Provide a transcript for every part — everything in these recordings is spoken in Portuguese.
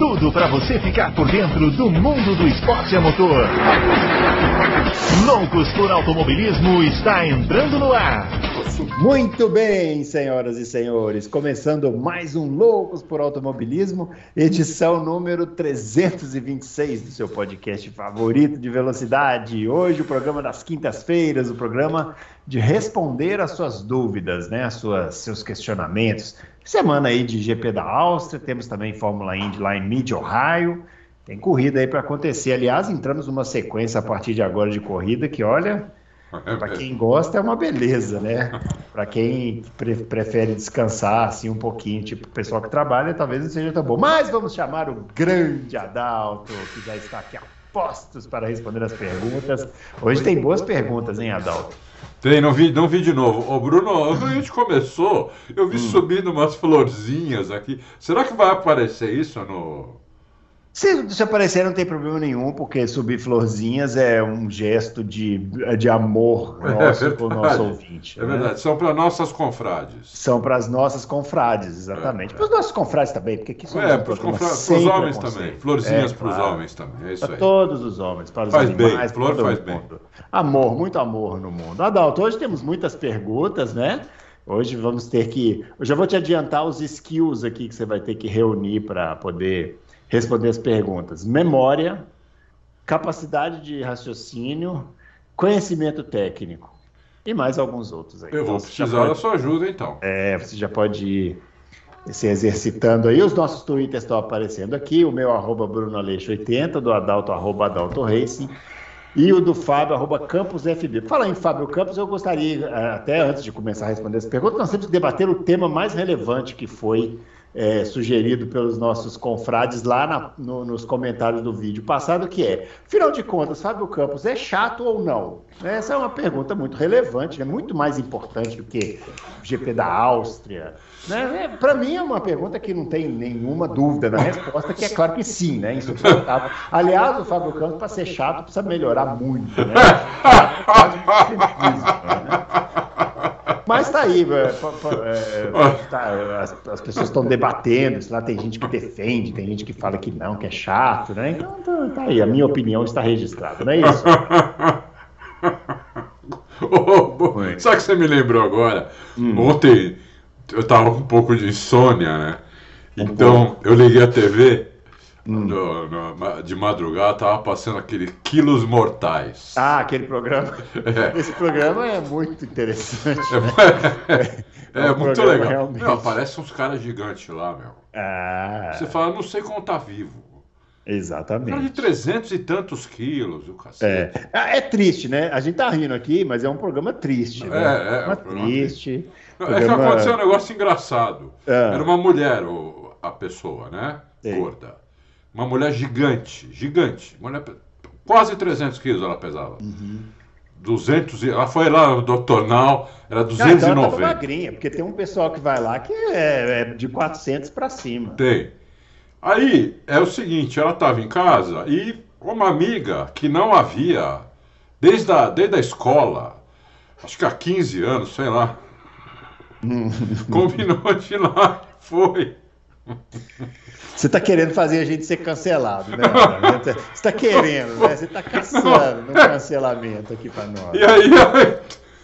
tudo para você ficar por dentro do mundo do esporte a motor. Loucos por Automobilismo está entrando no ar. Muito bem, senhoras e senhores, começando mais um Loucos por Automobilismo, edição número 326 do seu podcast favorito de velocidade. Hoje o programa das quintas-feiras, o programa de responder às suas dúvidas, né, às suas seus questionamentos. Semana aí de GP da Áustria, temos também Fórmula Indy lá em Mid Ohio. Tem corrida aí para acontecer. Aliás, entramos numa sequência a partir de agora de corrida que, olha, para quem gosta é uma beleza, né? Para quem pre prefere descansar assim um pouquinho, tipo o pessoal que trabalha, talvez não seja tão bom. Mas vamos chamar o grande Adalto, que já está aqui a postos para responder as perguntas. Hoje tem boas perguntas, hein, Adalto? Tem, não vi, não vi de novo. Ô, Bruno, a gente começou, eu vi hum. subindo umas florzinhas aqui. Será que vai aparecer isso no, se, aparecer, não tem problema nenhum, porque subir florzinhas é um gesto de, de amor é nosso é para o nosso ouvinte. É né? verdade, são para nossas confrades. São para as nossas confrades, exatamente. É, para os nossos confrades também, porque aqui somos é, para os homens também. Florzinhas é, para os claro. homens também, é isso para aí. todos os homens, para os faz animais, bem, flor faz mundo. bem. Amor, muito amor no mundo. Adalto, hoje temos muitas perguntas, né? Hoje vamos ter que. Eu já vou te adiantar os skills aqui que você vai ter que reunir para poder responder as perguntas. Memória, capacidade de raciocínio, conhecimento técnico e mais alguns outros aí. Eu vou então, precisar pode, da sua ajuda então. É, você já pode ir se exercitando aí. Os nossos twitters estão aparecendo aqui, o meu arroba BrunoAleixo80, do Adalto arroba Adalto Racing e o do Fábio, arroba CampusFB. Fala em Fábio Campos, eu gostaria, eh, até antes de começar a responder essa pergunta, nós temos que debater o tema mais relevante que foi é, sugerido pelos nossos confrades lá na, no, nos comentários do vídeo passado, que é, afinal de contas, Fábio Campos é chato ou não? Essa é uma pergunta muito relevante, né? muito mais importante do que o GP da Áustria. Né? É, Para mim é uma pergunta que não tem nenhuma dúvida na resposta, que é claro que sim, né? Insuportável. Aliás, o Fábio Campos, para ser chato, precisa melhorar muito, né? Mas tá aí, é, tá, as, as, pessoas estão debatendo, lá tem gente que defende, tem gente que fala que não, que é chato, né? Então tá, tá aí, a minha opinião está registrada, não é isso? oh, sabe que você me lembrou agora? Hum. Ontem eu tava com um pouco de insônia, né? Então eu liguei a TV Hum. No, no, de madrugada tava passando aquele Quilos Mortais. Ah, aquele programa. É. Esse programa é muito interessante. É, é, é, é um muito legal. Realmente. Meu, aparece uns caras gigantes lá, meu. Ah. Você fala, não sei como tá vivo. Exatamente. Cara de 300 e tantos quilos, o cacete. É. Ah, é triste, né? A gente tá rindo aqui, mas é um programa triste. Né? É, é. Um programa triste. Programa... É que aconteceu um negócio engraçado. Ah. Era uma mulher, a pessoa, né? Gorda. Uma mulher gigante, gigante. Mulher, quase 300 quilos ela pesava. Uhum. 200, ela foi lá no Doutornal, era 290. Ah, então ela magrinha, porque tem um pessoal que vai lá que é, é de 400 para cima. Tem. Aí é o seguinte, ela estava em casa e uma amiga que não havia desde a, desde a escola, acho que há 15 anos, sei lá, combinou de ir lá, foi. Você está querendo fazer a gente ser cancelado, né? Você está querendo, né? Você está caçando um cancelamento aqui para nós. E aí ela,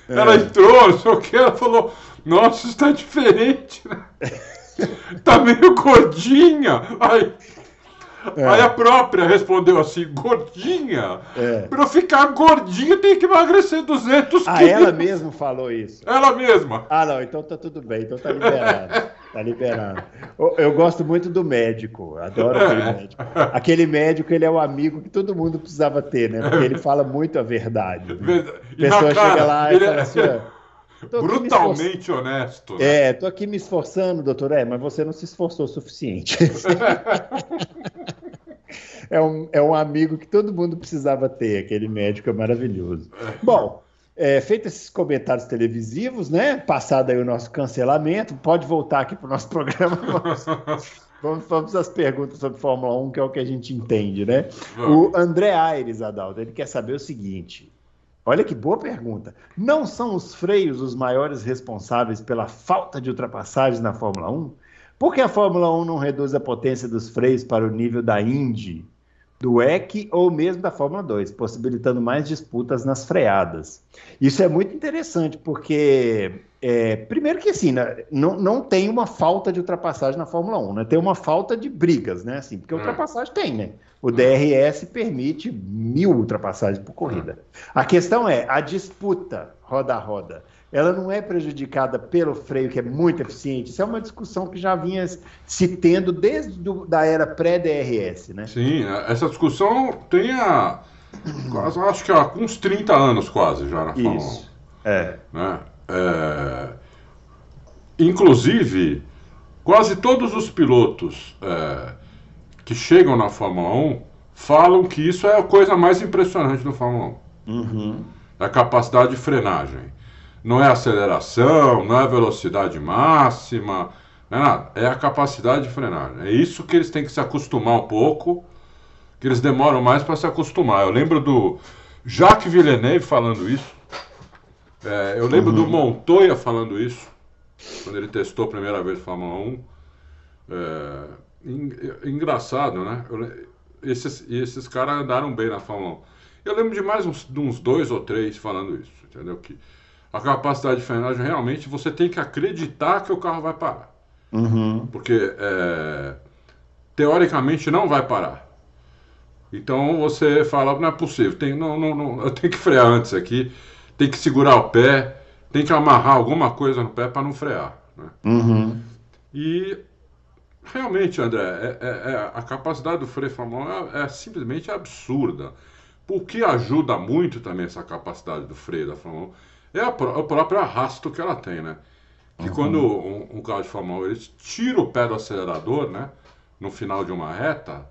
ela é. entrou, não sei o que, ela falou, nossa, está diferente, né? Tá meio gordinha. Aí, é. aí a própria respondeu assim, gordinha? É. Para eu ficar gordinha tem que emagrecer 200 ah, quilos. Ah, ela mesma falou isso? Ela mesma. Ah, não, então tá tudo bem, então tá liberado. Tá liberado. Eu gosto muito do médico, adoro aquele médico. Aquele médico, ele é o amigo que todo mundo precisava ter, né? Porque ele fala muito a verdade. Né? A pessoa cara, chega lá e fala assim. Brutalmente honesto. Né? É, tô aqui me esforçando, doutor. É, mas você não se esforçou o suficiente. é, um, é um amigo que todo mundo precisava ter, aquele médico é maravilhoso. Bom, é, feito esses comentários televisivos, né? Passado aí o nosso cancelamento, pode voltar aqui para o nosso programa. Vamos, Vamos, às perguntas sobre Fórmula 1, que é o que a gente entende, né? O André Aires, Adalto, ele quer saber o seguinte: Olha que boa pergunta. Não são os freios os maiores responsáveis pela falta de ultrapassagens na Fórmula 1? Por que a Fórmula 1 não reduz a potência dos freios para o nível da Indy, do EC ou mesmo da Fórmula 2, possibilitando mais disputas nas freadas? Isso é muito interessante, porque, é, primeiro que assim, né, não, não tem uma falta de ultrapassagem na Fórmula 1, né? tem uma falta de brigas, né? Assim, porque hum. ultrapassagem tem, né? O DRS permite mil ultrapassagens por corrida. A questão é a disputa roda a roda. Ela não é prejudicada pelo freio, que é muito eficiente. Isso é uma discussão que já vinha se tendo desde do, da era pré-DRS, né? Sim, essa discussão tem a, quase, acho que há uns 30 anos quase já na Fórmula 1. Isso, é. Né? É. Inclusive, quase todos os pilotos... É, que chegam na Fórmula 1 falam que isso é a coisa mais impressionante do Fórmula 1. Uhum. É a capacidade de frenagem. Não é aceleração, não é velocidade máxima, não é nada. É a capacidade de frenagem. É isso que eles têm que se acostumar um pouco, que eles demoram mais para se acostumar. Eu lembro do Jacques Villeneuve falando isso. É, eu lembro uhum. do Montoya falando isso, quando ele testou a primeira vez Fórmula 1. É, engraçado, né? Eu, esses, esses caras andaram bem na Fórmula 1. Eu lembro de mais uns, de uns dois ou três falando isso, entendeu? Que a capacidade de frenagem realmente você tem que acreditar que o carro vai parar. Uhum. Porque é, teoricamente não vai parar. Então você fala, não é possível, tem, não, não, não, eu tenho que frear antes aqui, tem que segurar o pé, tem que amarrar alguma coisa no pé para não frear. Né? Uhum. E Realmente, André, é, é, é, a capacidade do freio Fórmula é, é, simplesmente absurda. O que ajuda muito também essa capacidade do freio da Fórmula 1 é a, o próprio arrasto que ela tem, né? Que uhum. quando um, um, carro de Fórmula 1 ele tira o pé do acelerador, né? No final de uma reta,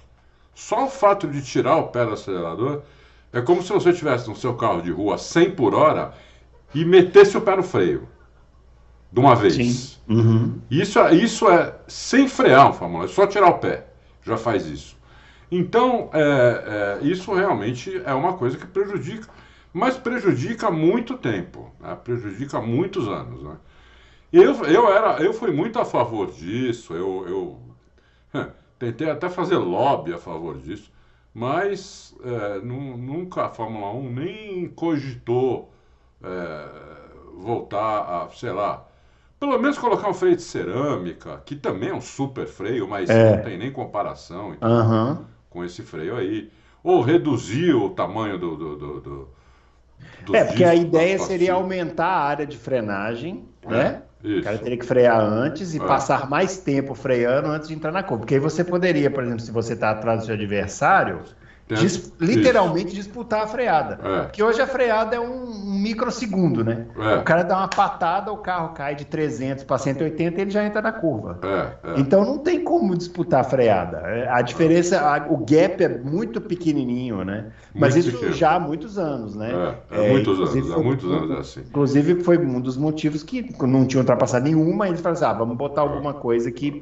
só o fato de tirar o pé do acelerador é como se você tivesse no seu carro de rua 100 por hora e metesse o pé no freio de uma vez. Uhum. Isso, é, isso é sem frear um Fórmula, é só tirar o pé, já faz isso. Então, é, é, isso realmente é uma coisa que prejudica, mas prejudica muito tempo, né? prejudica muitos anos. Né? Eu, eu, era, eu fui muito a favor disso, eu, eu tentei até fazer lobby a favor disso, mas é, nunca a Fórmula 1 nem cogitou é, voltar a, sei lá, pelo menos colocar um freio de cerâmica, que também é um super freio, mas é. não tem nem comparação então, uhum. com esse freio aí. Ou reduzir o tamanho do. do, do, do é, porque a ideia seria aumentar a área de frenagem, é, né? Isso. O cara teria que frear antes e é. passar mais tempo freando antes de entrar na curva. Porque aí você poderia, por exemplo, se você está atrás do seu adversário, Dis, literalmente isso. disputar a freada. É. Porque hoje a freada é um, microsegundo, né? É. O cara dá uma patada, o carro cai de 300 para 180 e ele já entra na curva. É, é. Então não tem como disputar a freada. É, a diferença, a, o gap é muito pequenininho, né? Mas muito isso pequeno. já há muitos anos, né? É, muitos anos, há muitos anos é assim. Inclusive foi um dos motivos que não tinha ultrapassado nenhuma, eles falaram assim, ah, vamos botar alguma coisa que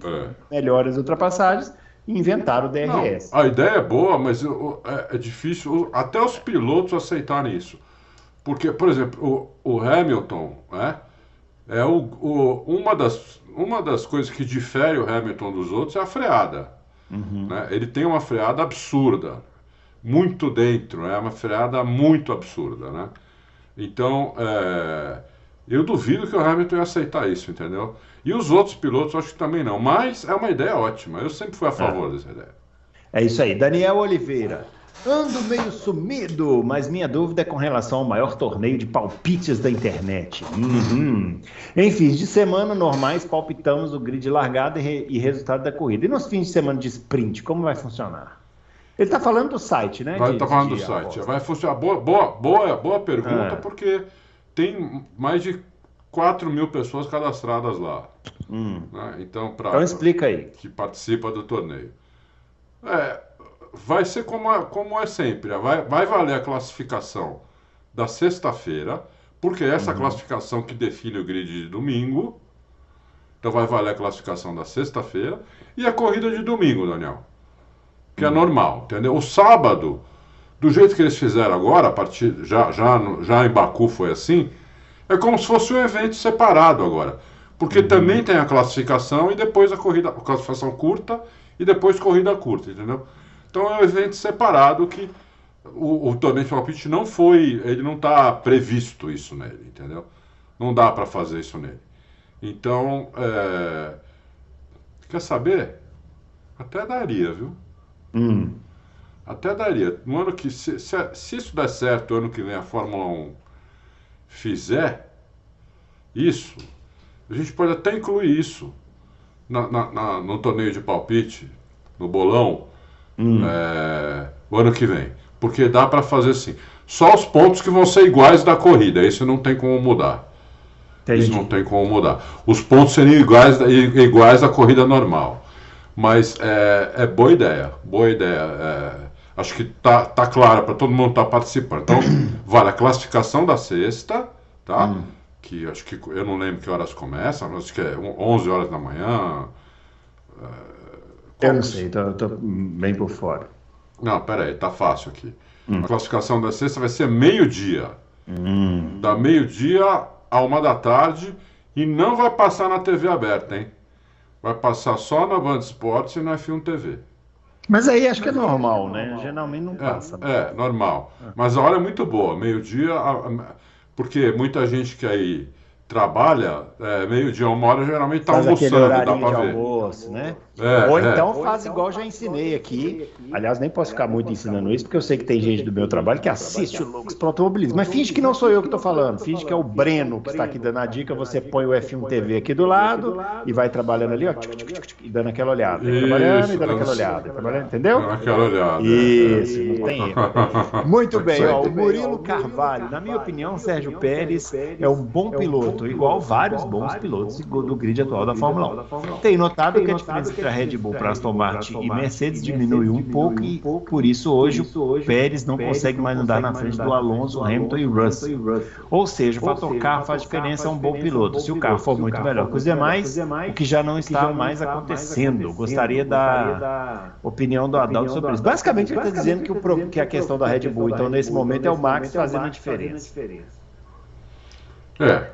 melhore as ultrapassagens inventaram o DRS. Não, a ideia é boa, mas é, é, difícil até os pilotos aceitarem isso. Porque, por exemplo, o, o Hamilton, né, é o, o, uma, das, uma das coisas que difere o Hamilton dos outros é a freada. Uhum. Né? Ele tem uma freada absurda, muito dentro, é uma freada muito absurda. Né? Então, é, eu duvido que o Hamilton ia aceitar isso, entendeu? E os outros pilotos acho que também não. Mas é uma ideia ótima. Eu sempre fui a favor é. dessa ideia. É isso aí. Daniel Oliveira. Ando meio sumido, mas minha dúvida é com relação ao maior torneio de palpites da internet. Uhum. Em fins de semana normais, palpitamos o grid largada e, re e, resultado da corrida. E nos fins de semana de sprint, como vai funcionar? Ele está falando do site, né? Vai estar tá falando do site. Vai funcionar. Boa, boa, boa, boa pergunta, é. porque tem mais de 4 mil pessoas cadastradas lá. Hum. Né? Então, pra, então explica aí. Que participa do torneio. É, vai ser como, é, como é sempre. Vai, vai valer a classificação da sexta-feira, porque é essa uhum. classificação que define o grid de domingo. Então vai valer a classificação da sexta-feira e a corrida de domingo, Daniel. Que é normal, entendeu? O sábado, do jeito que eles fizeram agora, a partir já, já, já em Baku foi assim, é como se fosse um evento separado agora. Porque uhum. também tem a classificação e depois a corrida, a classificação curta e depois corrida curta, entendeu? Então é um evento separado que o, o torneio de palpite não foi, ele não está previsto isso nele, entendeu? Não dá para fazer isso nele. Então, é, quer saber? Até daria, viu? Hum. Até daria. No ano que, se, se, se isso der certo, ano que vem a Fórmula 1 fizer isso, a gente pode até incluir isso na, na, na no torneio de palpite, no bolão, hum. é, o ano que vem. Porque dá para fazer assim. Só os pontos que vão ser iguais da corrida, isso não tem como mudar. Entendi. Isso não tem como mudar. Os pontos seriam iguais, iguais à corrida normal. Mas é, é boa ideia, boa ideia. É, acho que tá, tá claro para todo mundo estar tá participando. Então, vale a classificação da sexta, tá? Hum. Que acho que eu não lembro que horas começa, acho que é 11 horas da manhã. É, eu não sei, tô, bem por fora. Não, pera aí, tá fácil aqui. Hum. A classificação da sexta vai ser meio-dia. Hum. Da meio-dia a uma da tarde e não vai passar na TV aberta, hein? Vai passar só na Band Esportes e na F1 TV. Mas aí acho que é normal, né? Geralmente não passa. É, é normal. Mas a hora é muito boa, meio-dia, porque muita gente que aí trabalha, é, meio-dia, uma hora, geralmente está almoçando, dá para ver. almoço, né? É, Ou então é. faz igual já ensinei aqui. Aliás, nem posso ficar muito ensinando isso, porque eu sei que tem gente do meu trabalho que assiste o Loucos para Automobilismo. Mas finge que não sou eu que estou falando. Finge que é o Breno que está aqui dando a dica. Você põe o F1 TV aqui do lado e vai trabalhando ali, ó, e dando aquela olhada. Isso, trabalhando e dando aquela olhada. Trabalhando, entendeu? Dando aquela olhada. Isso, não tem erro. Muito bem, ó, o Murilo Carvalho. Na minha opinião, Sérgio Pérez é um bom piloto, igual vários bons pilotos do grid atual da Fórmula 1. Tem notado que a diferença entre a Red Bull para Aston Martin e Mercedes diminuiu um pouco e por isso hoje o Pérez não consegue mais andar na frente do Alonso, Hamilton e Russell. Ou seja, o fator carro faz diferença, é um bom piloto. Se o carro for muito melhor que os demais, o que já não está mais acontecendo. Gostaria da opinião do Adalto sobre isso. Basicamente ele está dizendo que, o, que a questão da Red Bull, então nesse momento é o Max fazendo a diferença. É.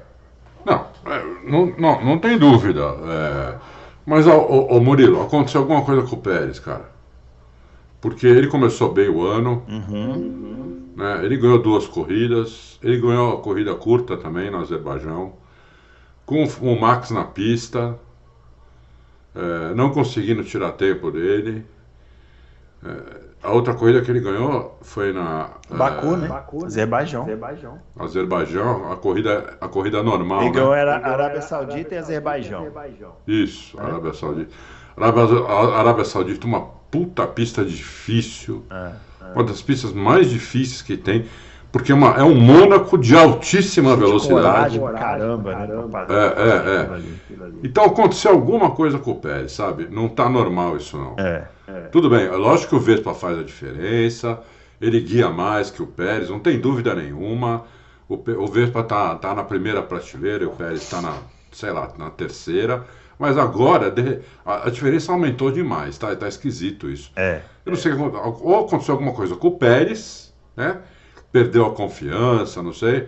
Não, é, não, não, não tem dúvida. É, mas, ô, ô, Murilo, aconteceu alguma coisa com o Pérez, cara. Porque ele começou bem o ano. Uhum. Né, ele ganhou duas corridas. Ele ganhou a corrida curta também no Azerbaijão. Com o Max na pista. É, não conseguindo tirar tempo dele. É, a outra corrida que ele ganhou foi na. Baku, é... né? Baku, Azerbaijão. Azerbaijão. Azerbaijão, a corrida, a corrida normal. Ele ganhou né? era Arábia Saudita e Azerbaijão. Isso, é? Arábia Saudita. Arábia Saudita, uma puta pista difícil. É, é. Uma das pistas mais difíceis que tem. Porque é, uma, é um Mônaco de altíssima de velocidade. Coragem, caramba, caramba. Né? É, é, é. Então aconteceu alguma coisa com o Pérez, sabe? Não tá normal isso não. É. É. Tudo bem, é lógico que o Vespa faz a diferença, ele guia mais que o Pérez, não tem dúvida nenhuma. O, o Vespa tá, tá na primeira prateleira e o Pérez está na, sei lá, na terceira. Mas agora a, a diferença aumentou demais, tá, tá esquisito isso. É. Eu não sei, ou aconteceu alguma coisa com o Pérez, né? Perdeu a confiança, não sei.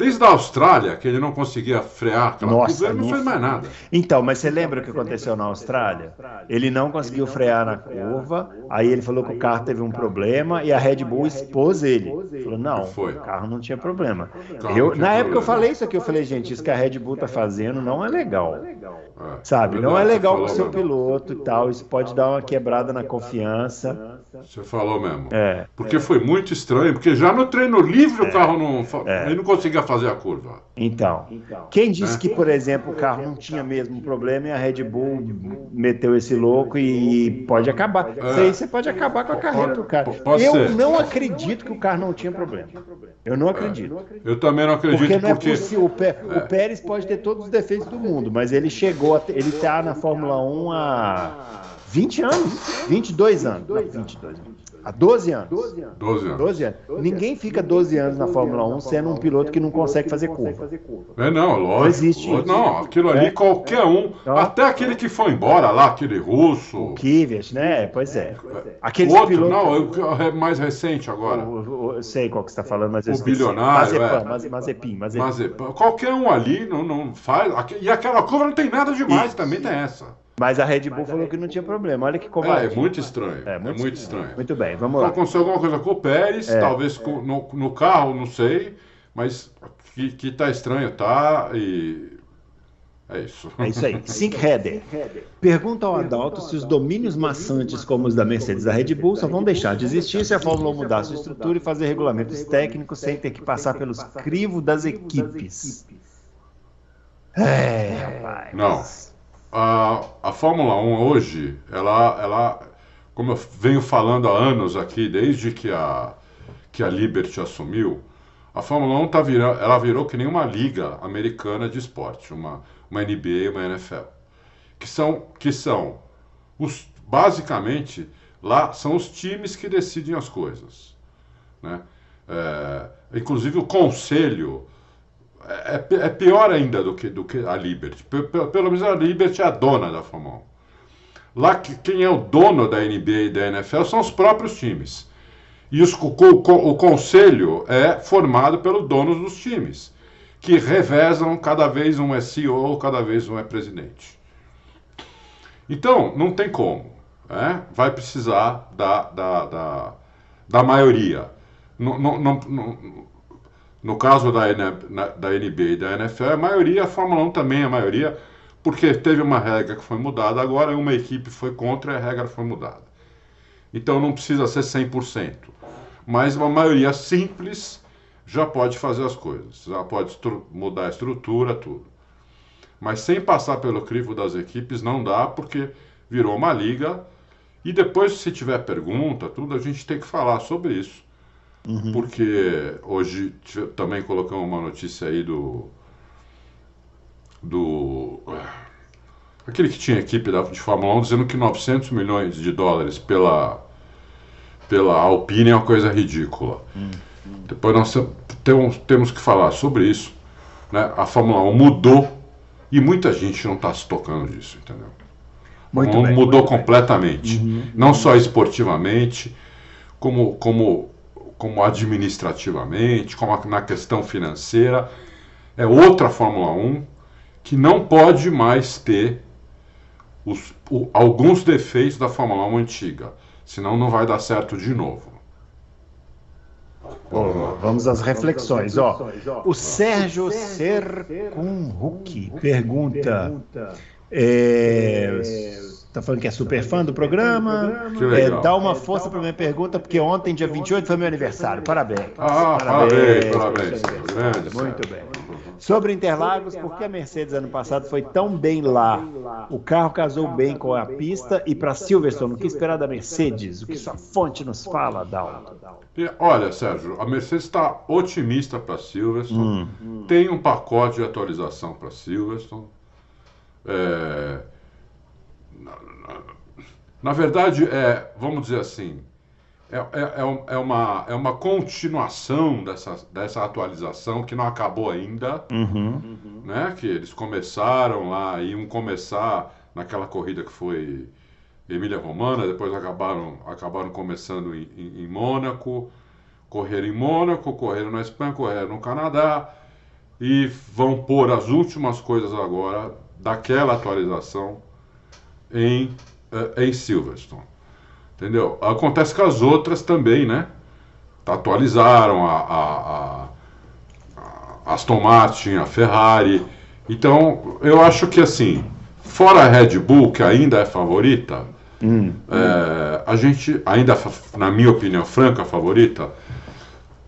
Desde a Austrália, que ele não conseguia frear aquela Nossa, ele não fez mais nada. Então, mas você lembra o que aconteceu na Austrália? Ele não conseguiu frear na curva, aí ele falou que o carro teve um problema e a Red Bull expôs ele. Falou, não, o carro não tinha problema. Eu, na época eu falei isso aqui, eu falei, gente, isso que a Red Bull tá fazendo não é legal. É, Sabe, não é legal o seu piloto e tal, isso pode dar uma quebrada na confiança. Você falou mesmo. É. Porque foi muito estranho, porque já no treino livre o carro não, ele não conseguia fazer a curva. Então, quem disse que, por exemplo, o carro não tinha mesmo problema e a Red Bull meteu esse louco e pode acabar. É. Isso aí você pode acabar com a carreira do cara. Pode eu ser. não acredito que o carro não tinha problema. Eu não acredito. Eu também não acredito porque não é porque... possível. O, Pé, é. o Pérez pode ter todos os defeitos do mundo, mas ele chegou, a, ele está na Fórmula 1 há 20 anos, 22 anos. Não, 22 anos. Há 12 anos. 12 anos. 12 anos. Ninguém fica 12 anos na Fórmula 1 sendo um piloto que não consegue fazer curva. É, não, lógico. Não existe isso. Não, aquilo ali, É. qualquer um, Então- até aquele que foi embora lá, aquele russo. O Kvyat, né? Pois é. O Aqueles outro, pilotos... não, é o mais recente agora. O- Eu sei qual que você está falando, mas eu O esqueci. bilionário, Mazepin, é. Maze- Mazepin, Mazepin. Mazepin. Qualquer um ali não, não faz. E aquela curva não tem nada demais, Isso. também tem essa. Mas a Red Bull falou que não tinha problema. Olha que É, covarde. é muito estranho. É É muito muito, estranho. Muito bem, vamos lá. aconteceu alguma coisa com o Pérez, É. talvez com- no, no carro, não sei, mas que, que tá estranho, tá? E. É isso. É isso aí. Sync Header. Pergunta ao Adalto se os domínios maçantes como os da Mercedes e da Red Bull só vão deixar de existir se a Fórmula 1 mudar sua estrutura e fazer regulamentos técnicos sem ter que passar pelos crivos das equipes. É, rapaz. Não. A, a Fórmula 1 hoje, ela, ela, como eu venho falando há anos aqui, desde que a, que a Liberty assumiu, a Fórmula 1 tá virando, ela virou que nem uma liga americana de esporte, uma, uma NBA uma NFL. Que são, que são os, basicamente, lá são os times que decidem as coisas. Né? É, inclusive o conselho é, é- é pior ainda do que, do que a Liberty. Pe- pe- Pelo menos a Liberty é a dona da Fórmula 1. Lá que- quem é o dono da NBA e da NFL são os próprios times. E os, o, o- conselho é formado pelos donos dos times, que revezam, cada vez um é CEO, cada vez um é presidente. Então, não tem como. né? Vai precisar da, da, da, da maioria. No, no, no, no- caso da, da NBA e da NFL, a maioria, a Fórmula 1 também a maioria, porque teve uma regra que foi mudada agora, e uma equipe foi contra e a regra foi mudada. Então não precisa ser 100%. Mas uma maioria simples já pode fazer as coisas, já pode mudar a estrutura, tudo. Mas sem passar pelo crivo das equipes não dá, porque virou uma liga. E depois, se tiver pergunta, tudo, a gente tem que falar sobre isso. Porque hoje também colocamos uma notícia aí do. Do. Aquele que tinha equipe da, de Fórmula 1 dizendo que 900 milhões de dólares pela, pela Alpine é uma coisa ridícula. Depois nós temos, temos que falar sobre isso. Né? A Fórmula 1 mudou e muita gente não está se tocando disso, entendeu? Muito Mu- bem, mudou muito bem. completamente. Não só esportivamente, como, como, como administrativamente, como na questão financeira. É outra Fórmula 1 que não pode mais ter os- o- alguns defeitos da Fórmula 1 antiga. Senão não vai dar certo de novo. Vamos às reflexões. Ó, o Sérgio Sercunhuc pergunta. É, tá falando que é super fã do programa. É, dá uma força para minha pergunta, porque ontem, dia 28, foi meu aniversário. Parabéns. Ah, parabéns, parabéns. Grande, Muito Sérgio. bem. Sobre Interlagos, por que a Mercedes ano passado foi tão bem lá? O carro casou bem com a pista e para Silverstone, o que esperar da Mercedes? O que sua fonte nos fala, Dalton? Olha, Sérgio, a Mercedes está otimista para Silverstone. Tem um pacote de atualização para Silverstone. É, na, na- na verdade, é, vamos dizer assim, é, é- é é uma, é uma continuação dessa, dessa atualização que não acabou ainda, né? Que eles começaram lá, iam começar naquela corrida que foi Emília Romana, depois acabaram, acabaram começando em, em, em Mônaco, correram em Mônaco, correram na Espanha, correram no Canadá e vão pôr as últimas coisas agora daquela atualização em, eh, em Silverstone. Entendeu? Acontece com as outras também, né? Atualizaram a, a, a- a Aston Martin, a Ferrari. Então, eu acho que assim, fora a Red Bull, que ainda é favorita, é, a gente, ainda, fa- na minha opinião, franca favorita,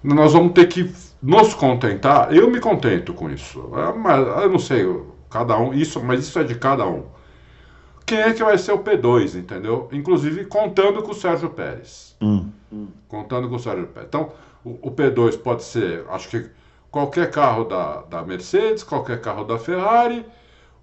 nós vamos ter que nos contentar. Eu me contento com isso. É, mas eu não sei, cada um, isso, mas isso é de cada um. Quem é que vai ser o P2, entendeu? Inclusive contando com o Sérgio Pérez. Contando com o Sérgio Pérez. Então, o, o P2 pode ser, acho que qualquer carro da, da Mercedes, qualquer carro da Ferrari,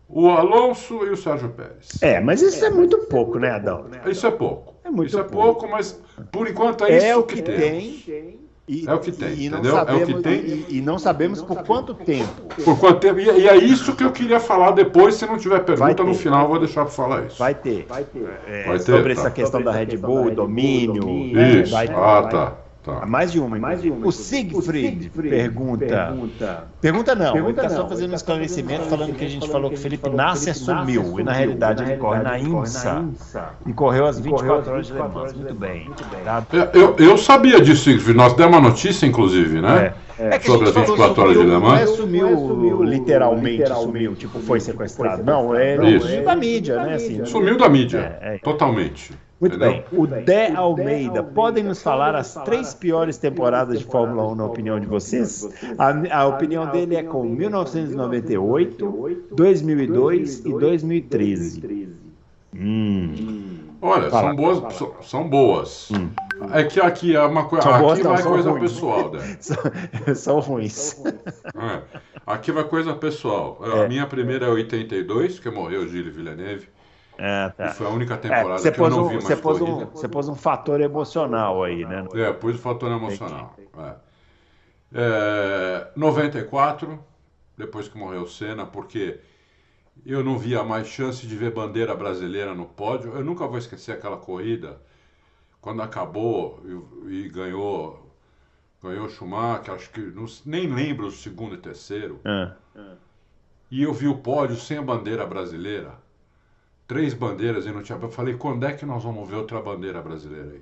o Alonso e o Sérgio Pérez. É, mas isso é muito pouco, né, Adão? Isso é pouco. É muito isso pouco. é pouco, mas por enquanto é, é isso o que, que tem. tem. E, é o que tem, entendeu? Sabemos, é o que tem. E, e, não sabemos por quanto tempo. Por quanto tempo. E, e, é isso que eu queria falar depois. Se não tiver pergunta no final, eu vou deixar para falar isso. Vai ter. Vai ter. É, vai ter sobre tá. essa questão da Red Bull, domínio. Isso. Vai, ah, tá. Tá. Mais de uma, mais de uma. O Siegfried, o Siegfried pergunta, pergunta. Pergunta não, pergunta ele está só fazendo um esclarecimento falando que a gente falou que o Felipe Nasser sumiu. E na realidade ele corre na INSA. E correu às 24 horas de Le Mans. Muito bem. Tá? Eu, eu sabia disso, Siegfried. Nós demos uma notícia, inclusive, né? É. É sobre as 24 horas de Le Mans. Não é sumiu, literalmente, sumiu, tipo, foi sequestrado. Não, é, sumiu da mídia, né? Assim, sumiu da mídia, é, é. totalmente. Muito Entendeu? bem. O Dé Almeida, podem nos falar as três piores temporadas de Fórmula 1 na opinião de vocês? A, a opinião dele é com 1998, 2002 e 2013. Hum. Olha, são boas. São, são boas. Hum. É que aqui é uma coisa. Aqui boas, vai coisa ruins. pessoal, né? são, são ruins. É. Aqui vai coisa pessoal. É. A minha primeira é 82, que morreu Gilles Villeneuve. É, tá. Foi a única temporada é, que eu não vi mais você pôs, um, você pôs um fator emocional aí, né? É, pôs um fator emocional. É. É, 94, depois que morreu o Senna, porque eu não via mais chance de ver bandeira brasileira no pódio. Eu nunca vou esquecer aquela corrida, quando acabou e, e ganhou ganhou Schumacher, acho que não, nem lembro o segundo e terceiro. É. E eu vi o pódio sem a bandeira brasileira três bandeiras e não tinha. Eu falei, quando é que nós vamos ver outra bandeira brasileira aí?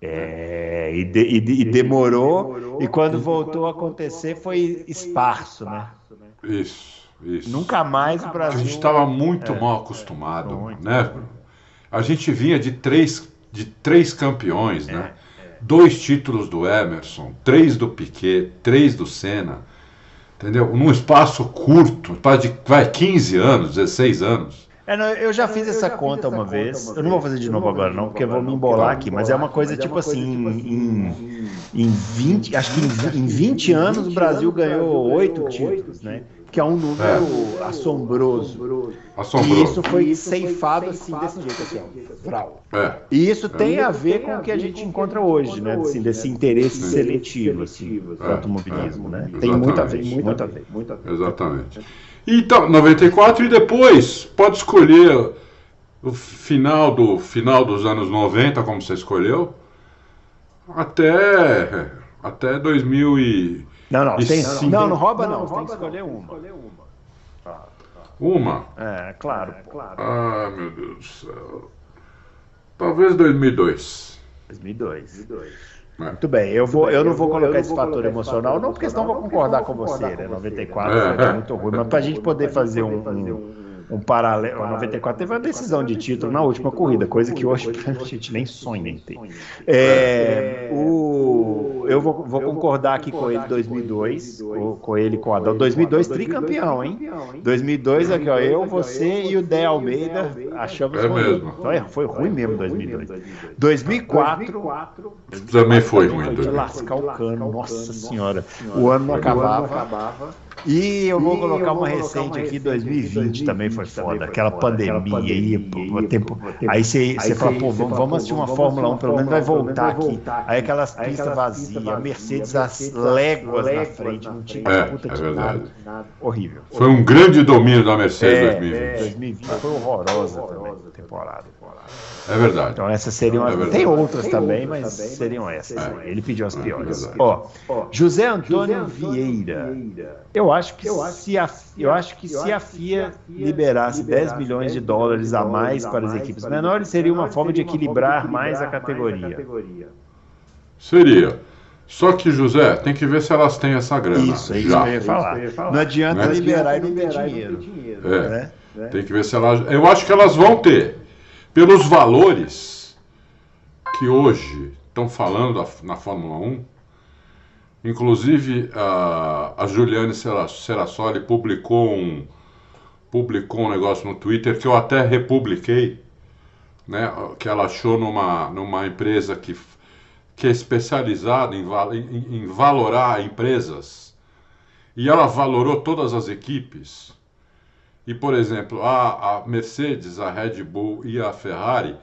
É, e, de, e, e demorou, demorou, e quando voltou a acontecer foi esparso, né? Isso, isso. Nunca mais o Brasil. A gente estava muito é, mal acostumado, muito, né? A gente vinha de três, de três campeões, né? É, é. Dois títulos do Emerson, três do Piquet, três do Senna, entendeu? Num espaço curto, de vai, 15 anos, 16 anos. É, não, eu já fiz essa conta uma vez. Eu não vou fazer de novo agora, não, porque eu vou me embolar aqui. Mas é uma coisa tipo assim: em, em 20, acho que em, em 20 anos o Brasil ganhou oito títulos, né? Que é um número é. assombroso. assombroso. E isso foi ceifado assim desse jeito, assim, ó. É. E isso tem a ver com o que a gente encontra hoje, né? Assim, desse interesse seletivo, assim, do automobilismo, né? Tem muito a ver, muito a ver. Exatamente. Então, 94 e depois pode escolher o final do final dos anos 90, como você escolheu, até até 2000 e Não, não, tem, não, não, não rouba não, não tem que escolher uma. Uma? É, claro. Ah, meu Deus do céu. Talvez 2002. 2002. 2002. É. Muito bem, eu, vou, eu não vou colocar esse fator emocional, não, porque senão vou concordar com você, né? 94 é muito ruim, mas para a gente poder fazer um, um um paralelo. A 94 teve uma decisão de título na última corrida, coisa que hoje a gente nem sonha em ter. É, o, eu vou, vou concordar aqui com ele 2002, com ele com a 2002 tricampeão, hein? 2002 aqui, ó, eu, você e o Dé Almeida achamos é ruim. Então, é, foi ruim mesmo 2002. 2004 também foi ruim. De lascar o cano, nossa senhora. O ano não acabava. E eu vou colocar eu vou uma recente aqui, 2020, 2020 também foi foda. Aquela pandemia, aquela pandemia aí, pô, tempo. Aí você fala, pô, vamos, vamos assistir uma Fórmula 1, pelo menos vai voltar aqui. Aí aquelas pistas vazias, a Mercedes as léguas na frente, não tinha é, puta é verdade. nada. Horrível. Foi um grande domínio da Mercedes é, 2020. É, 2020 foi horrorosa também, temporada. É verdade. Então essas seriam as. É tem outras tem também, outras mas também, seriam essas. É. Ele pediu as é piores. Ó, José Antônio Vieira. Eu acho que se a, eu acho que se a FIA liberasse 10 milhões de dólares a mais para as equipes menores, seria uma forma de equilibrar mais a categoria. Seria. Só que, José, tem que ver se elas têm essa grana. Isso, é isso que eu ia falar. Não adianta né? liberar e não ter dinheiro. É. Né? Tem que ver se elas. Eu acho que elas vão ter pelos valores que hoje estão falando na Fórmula 1, inclusive a, a Juliane Serassoli publicou um, publicou um negócio no Twitter que eu até republiquei, né, que ela achou numa, numa empresa que, que é especializada em, em, em valorar empresas, e ela valorou todas as equipes e, por exemplo, a, a Mercedes, a Red Bull e a Ferrari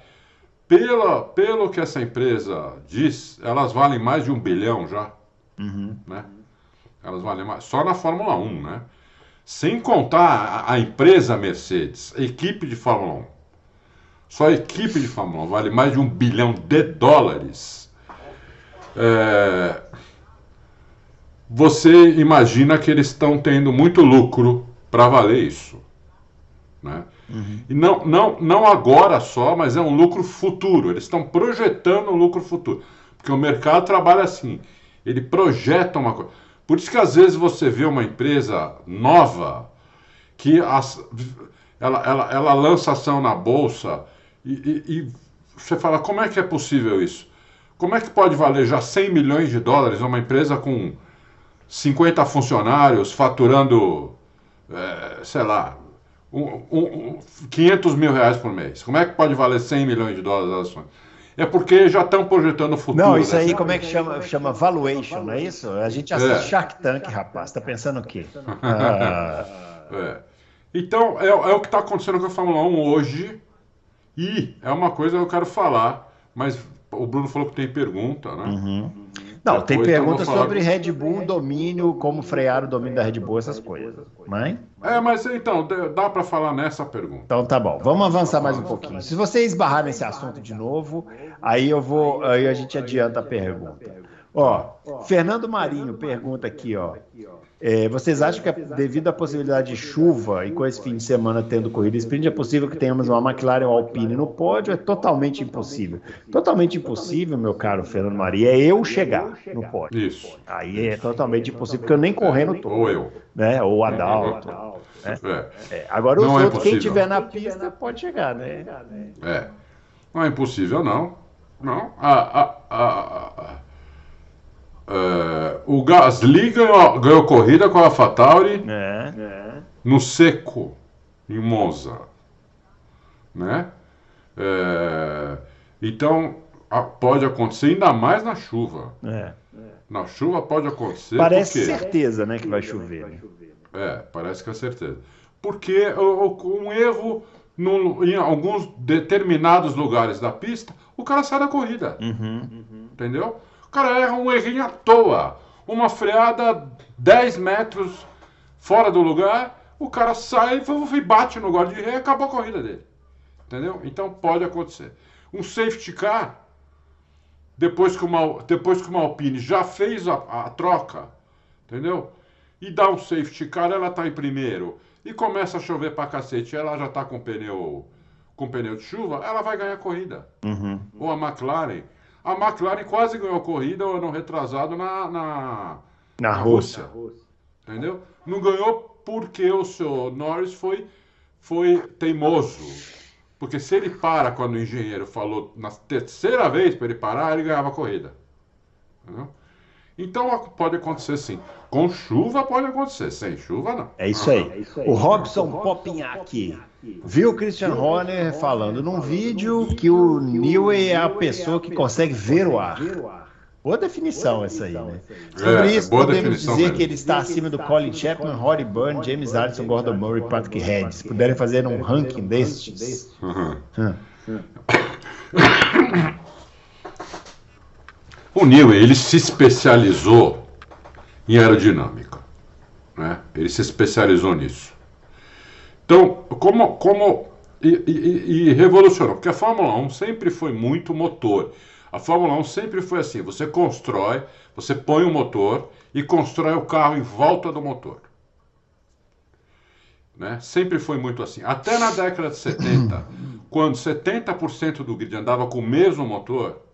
pela, pelo que essa empresa diz, elas valem mais de um bilhão já. Uhum. Né? Elas valem mais. Só na Fórmula 1, né? Sem contar a, a, empresa Mercedes, a equipe de Fórmula 1. Só a equipe de Fórmula 1 vale mais de um bilhão de dólares. É... Você imagina que eles estão tendo muito lucro para valer isso. Né? Uhum. E não, não, não agora só, mas é um lucro futuro. Eles estão projetando um lucro futuro. Porque o mercado trabalha assim. Ele projeta uma coisa. Por isso que às vezes você vê uma empresa nova que as, ela, ela, ela lança ação na bolsa e, e, e, você fala, como é que é possível isso? Como é que pode valer já 100 milhões de dólares uma empresa com 50 funcionários faturando, é, sei lá, um, um, 500 mil reais por mês. Como é que pode valer 100 milhões de dólares as ações? É porque já estão projetando o futuro. Não, isso aí como é que chama? Chama valuation, não é isso? A gente assiste é. Shark Tank, rapaz. Tá pensando o quê? Ah. É. Então, é, é o que está acontecendo com a Fórmula 1 hoje. E é uma coisa que eu quero falar, mas o Bruno falou que tem pergunta, né? Uhum. Não, tem pergunta sobre Red Bull, domínio, como frear o domínio da Red Bull, essas coisas. Mas... É, mas então, dá para falar nessa pergunta. Então tá bom, vamos avançar mais um pouquinho. Se você esbarrar nesse assunto de novo, aí eu vou, aí a gente adianta a pergunta. Ó, Fernando Marinho pergunta aqui, ó. É, vocês acham que, devido à possibilidade de chuva e com esse fim de semana tendo corrida sprint, é possível que tenhamos uma McLaren ou Alpine no pódio? É totalmente impossível. Totalmente impossível, meu caro Fernando Maria, é eu chegar no pódio. Isso. Aí é totalmente impossível, porque eu nem correndo tô. Ou eu. Né? Ou o Adalto. Né? É. É. Agora, os não é outros, é quem tiver na pista pode chegar, né? É. Não é impossível, não. Não. A, a, a, é, o Gasly ganhou, ganhou corrida com a AlphaTauri é. no seco, em Monza. Né? É, então, a, pode acontecer ainda mais na chuva. É. Na chuva pode acontecer. Parece certeza, né, que vai chover. Né? É, parece que é certeza. Porque um erro no, em alguns determinados lugares da pista, o cara sai da corrida. Uhum. Entendeu? O cara erra um errinho à toa. Uma freada 10 metros fora do lugar, o cara sai e bate no guarda de ré e acabou a corrida dele. Entendeu? Então pode acontecer. Um safety car, depois que uma, depois que uma Alpine já fez a, a troca, entendeu? E dá um safety car, ela está em primeiro e começa a chover pra cacete, ela já está com pneu com pneu de chuva, ela vai ganhar a corrida. Uhum. Ou a McLaren a McLaren quase ganhou a corrida ano retrasado na, na, na, Rússia. Rússia. Entendeu? Não ganhou porque o seu Norris foi, foi teimoso. Porque se ele para quando o engenheiro falou na terceira vez para ele parar, ele ganhava a corrida. Entendeu? Então pode acontecer sim. Com chuva pode acontecer, sem chuva não. É isso aí. É isso aí. O Robson Popinhac viu o Christian Horner falando num vídeo que o Newey é a pessoa que consegue ver o ar. Boa definição essa aí, né? Sobre é, isso, podemos dizer mesmo. que ele está acima do Colin Chapman, Rory Byrne, James Addison, Gordon Murray e Patrick Head. Se puderem fazer um ranking destes. Uhum. Hum. O Newey, ele se especializou em aerodinâmica. Né? Ele se especializou nisso. Então, como. como e, e, e, revolucionou, porque a Fórmula 1 sempre foi muito motor. A Fórmula 1 sempre foi assim: você constrói, você põe o motor e constrói o carro em volta do motor. Né? Sempre foi muito assim. Até na década de 70, quando 70% do grid andava com o mesmo motor,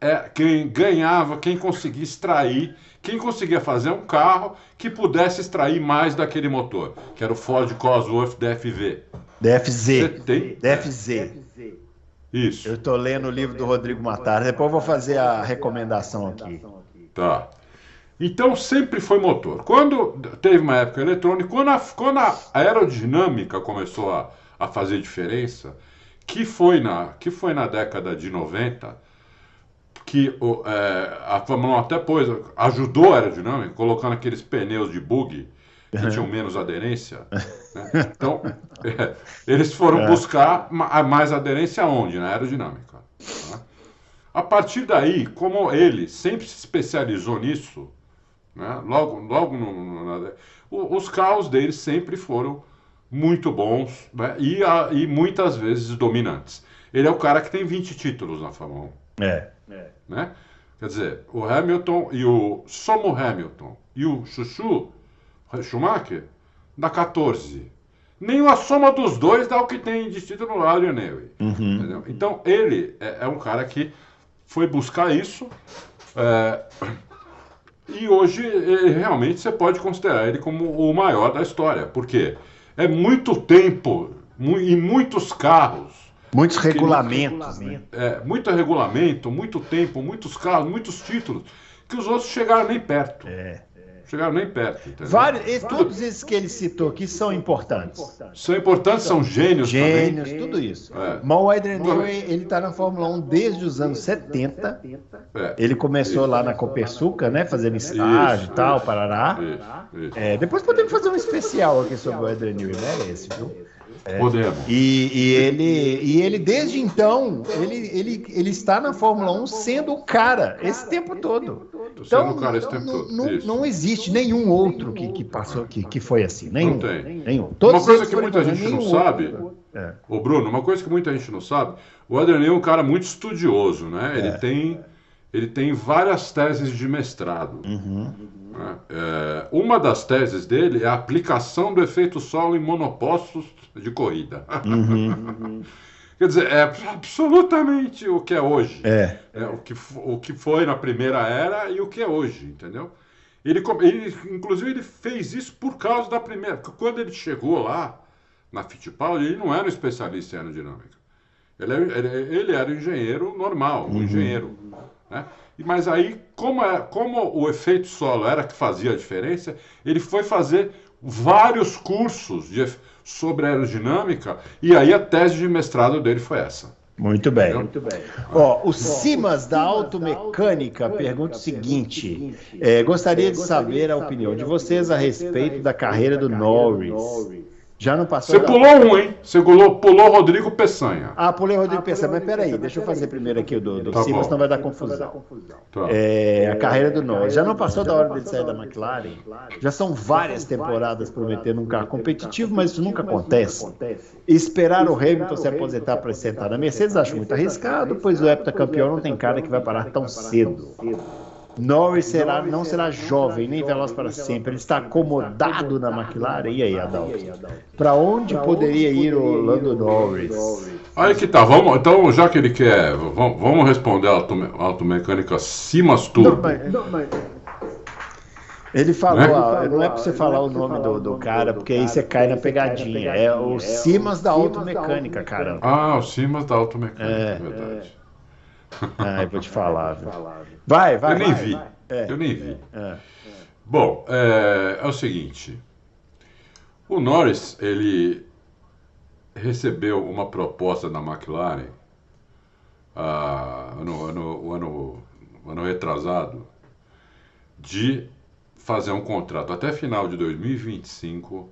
é, quem ganhava, quem conseguia extrair, quem conseguia fazer um carro que pudesse extrair mais daquele motor, que era o Ford Cosworth DFV. DFZ. Tem... DFZ. Isso. Eu estou lendo o livro do Rodrigo Matar, depois eu vou fazer a recomendação aqui. Tá. Então sempre foi motor. Quando teve uma época eletrônica, quando a, quando a aerodinâmica começou a, a fazer diferença, que foi, na, que foi na década de 90, que o, é, a Fórmula 1 até pôs, ajudou a aerodinâmica, colocando aqueles pneus de bug, que tinham menos aderência. Né? Então, é, eles foram buscar mais aderência onde? Na aerodinâmica. Né? A partir daí, como ele sempre se especializou nisso, né? logo, logo no, no, os carros dele sempre foram muito bons né? e, a, e muitas vezes dominantes. Ele é o cara que tem 20 títulos na Fórmula 1. É. Né? Quer dizer, o Hamilton e o Somo Hamilton e o Chuchu Schumacher dá 14. Nem a soma dos dois dá o que tem de título no Adrian Newey. Uhum. Então ele é, é, um cara que foi buscar isso. É, e hoje ele, realmente você pode considerar ele como o maior da história. Porque é muito tempo mu e muitos carros. Muitos regulamentos, né? É, muito regulamento, muito tempo, muitos carros, muitos títulos, que os outros chegaram nem perto. É chegaram nem perto. Vários, todos esses que ele citou aqui são importantes. São importantes, são gênios, gênios também. tudo isso. É. Mas o Adrian Newey, ele está na Fórmula 1 desde os anos 70. É. Ele começou isso. lá na Copersuca, né, fazendo estágio e tal, parará. Isso, isso. É, depois podemos fazer um especial aqui sobre o Adrian Newey, merece, viu? É. Podemos. E, e, ele, e ele, desde então, ele, ele, ele está na Fórmula 1 sendo o cara esse tempo todo. Então, cara esse tempo todo. Não, não, existe nenhum outro que, que passou, que, que foi assim. Nenhum. Não tem. Nenhum. Todos uma coisa que muita gente não sabe, é. ô Bruno, uma coisa que muita gente não sabe, o Adriano é um cara muito estudioso, né? Ele é. tem ele tem várias teses de mestrado. Uhum. Né? É, uma das teses dele é a aplicação do efeito solo em monopostos de corrida. Uhum. Quer dizer, é absolutamente o que é hoje. É. é o, que, o que foi na primeira era e o que é hoje, entendeu? Ele, ele, inclusive, ele fez isso por causa da primeira. Quando ele chegou lá, na Fittipaldi, ele não era um especialista em aerodinâmica. Ele, ele, ele era um engenheiro normal, um uhum. engenheiro. Né? Mas aí, como, é, como o efeito solo era que fazia a diferença, ele foi fazer vários cursos de, sobre aerodinâmica, e aí a tese de mestrado dele foi essa. Muito bem. Muito bem. Ó, o Simas da Automecânica pergunta o seguinte: é, gostaria de saber a opinião de vocês a respeito da carreira do Norris. Já não passou. Você da... pulou um, hein? Você pulou, pulou Rodrigo Peçanha. Ah, pulei Rodrigo ah, Peçanha. Mas peraí, deixa eu fazer primeiro aqui o do, do tá Simas, senão vai dar confusão. Tá. É, a carreira do Norris. Já não passou da hora dele sair da McLaren? Já são várias temporadas prometendo um carro competitivo, mas isso nunca acontece. Esperar o Hamilton se aposentar para sentar na Mercedes acho muito arriscado, pois o heptacampeão não tem cara que vai parar tão cedo. Norris será, não será jovem nem veloz para sempre. Ele está acomodado na McLaren. E aí, Adalto? Para onde poderia ir o Lando Norris? Aí que tá, vamos, então já que ele quer, vamos, vamos responder a automecânica Simas Turbo. Ele falou, né? não é para você falar o nome do, do cara, porque aí você cai na pegadinha. É o Simas da automecânica, cara. Ah, o Simas da automecânica, é verdade. Ah, eu vou te falar. Viu? Vai, vai. Eu nem vai, vi. Vai. É. Eu nem vi. É. Bom, é, é, o seguinte. O Norris, ele recebeu uma proposta da McLaren ah, ano, ano, o ano, ano retrasado de fazer um contrato até final de 2025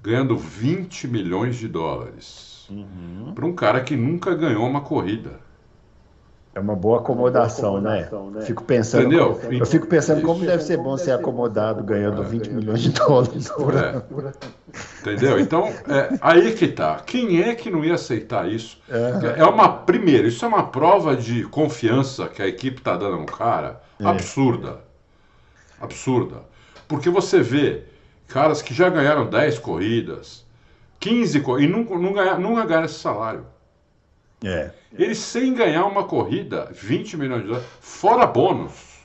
ganhando 20 milhões de dólares uhum. para um cara que nunca ganhou uma corrida. É uma boa acomodação, uma boa acomodação né? né? Fico pensando, Entendeu? Como, eu fico pensando como deve ser bom ser acomodado ganhando 20 milhões de dólares por é. ano. Entendeu? Então, é, aí que tá. Quem é que não ia aceitar isso? É, é uma, primeiro, isso é uma prova de confiança que a equipe está dando no cara é. absurda. Absurda. Porque você vê caras que já ganharam 10 corridas, 15 corridas, e nunca, nunca, nunca ganharam esse salário. É. Ele sem ganhar uma corrida, 20 milhões de dólares, fora bônus.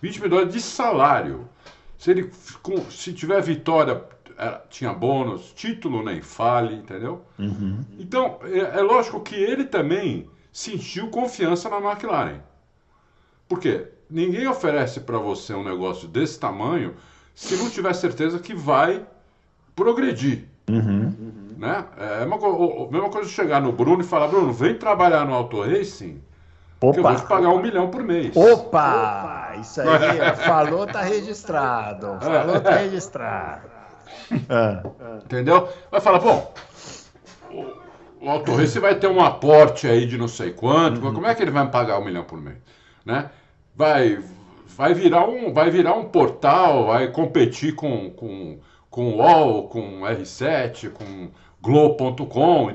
20 milhões de dólares de salário. Se ele se tiver vitória, tinha bônus, título nem fale, entendeu? Uhum. Então, é, é, lógico que ele também sentiu confiança na McLaren. Por quê? Ninguém oferece para você um negócio desse tamanho se não tiver certeza que vai progredir. Uhum. Né? É a mesma, a mesma coisa de chegar no Bruno e falar, Bruno, vem trabalhar no Auto Racing Opa. Que eu vou te pagar um milhão por mês. Opa! Isso aí, falou, tá registrado. Falou, tá registrado. Ah. Entendeu? Vai falar, bom, o, o Alto você vai ter um aporte aí de não sei quanto, uhum. como é que ele vai me pagar um milhão por mês? Né? Vai, vai, virar um, vai virar um portal, vai competir com, com, com o UOL, com R7, com Globo.com,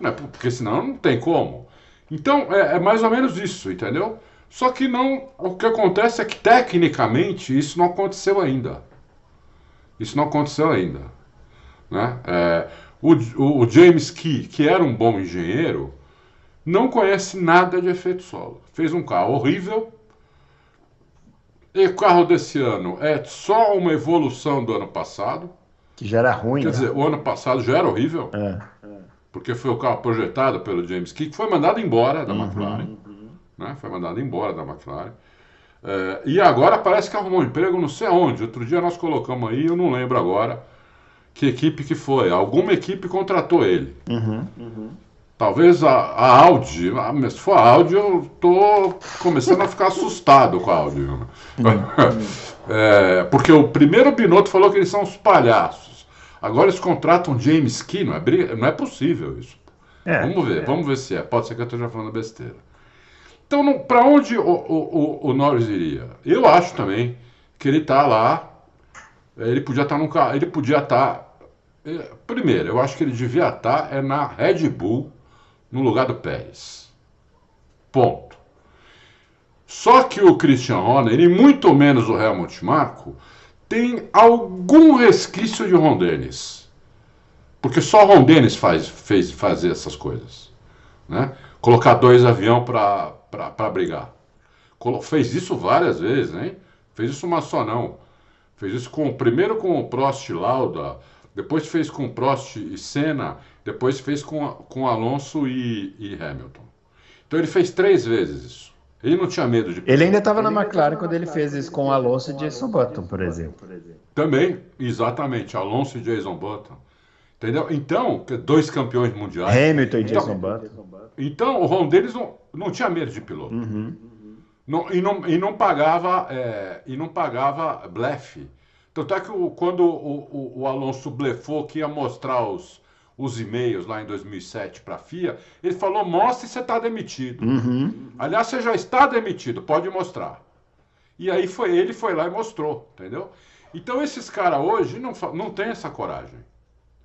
né? porque senão não tem como. Então é, é mais ou menos isso, entendeu? Só que não. O que acontece é que tecnicamente isso não aconteceu ainda. Isso não aconteceu ainda. Né? É, o, o, James Key, que era um bom engenheiro, não conhece nada de efeito solo. Fez um carro horrível. E o carro desse ano é só uma evolução do ano passado. Que já era ruim. Quer né? dizer, o ano passado já era horrível. É. Porque foi o carro projetado pelo James Key, que foi mandado embora da uhum. McLaren. Né? Foi mandado embora da McLaren. É, e agora parece que arrumou um emprego não sei aonde. Outro dia nós colocamos aí, eu não lembro agora que equipe que foi. Alguma equipe contratou ele. Uhum, uhum. Talvez a, a, Audi. Ah, se for a Audi, eu tô começando a ficar assustado com a Audi. Uhum. é, porque o primeiro Binotto falou que eles são os palhaços. Agora eles contratam James Key, não é, não é possível isso. É, vamos ver, é. vamos ver se é. Pode ser que eu esteja falando besteira. Então, para onde o, o, o, Norris iria? Eu acho também que ele está lá. Ele podia estar tá no carro. Ele podia estar. Tá, é, primeiro, eu acho que ele devia estar tá, é na Red Bull no lugar do Pérez. Ponto. Só que o Christian Horner, e muito menos o Helmut Marko, tem algum resquício de Ron Dennis. Porque só Ron Dennis faz, fez fazer essas coisas. Né? Colocar dois aviões para brigar. Fez isso várias vezes, hein? Fez isso uma só não. Fez isso com primeiro com o Prost e Lauda, depois fez com Prost e Senna, depois fez com, com Alonso e, e Hamilton. Então ele fez três vezes isso. Ele não tinha medo de. Ele ainda estava na McLaren quando ele fez isso com Alonso e Jason Button, por exemplo. Também, exatamente, Alonso e Jason Button. Entendeu? Então, dois campeões mundiais. Hamilton e Jason então, Button. Então, o Ron deles não, não tinha medo de piloto. Uhum. Não, e, não, e não pagava é, e não pagava blefe. Tanto é que o, quando o, o, o, Alonso blefou que ia mostrar os, os e-mails lá em 2007 para a FIA, ele falou: mostre você está demitido. Uhum. Aliás, você já está demitido, pode mostrar. E aí foi ele foi lá e mostrou, entendeu? Então esses caras hoje não, não têm essa coragem.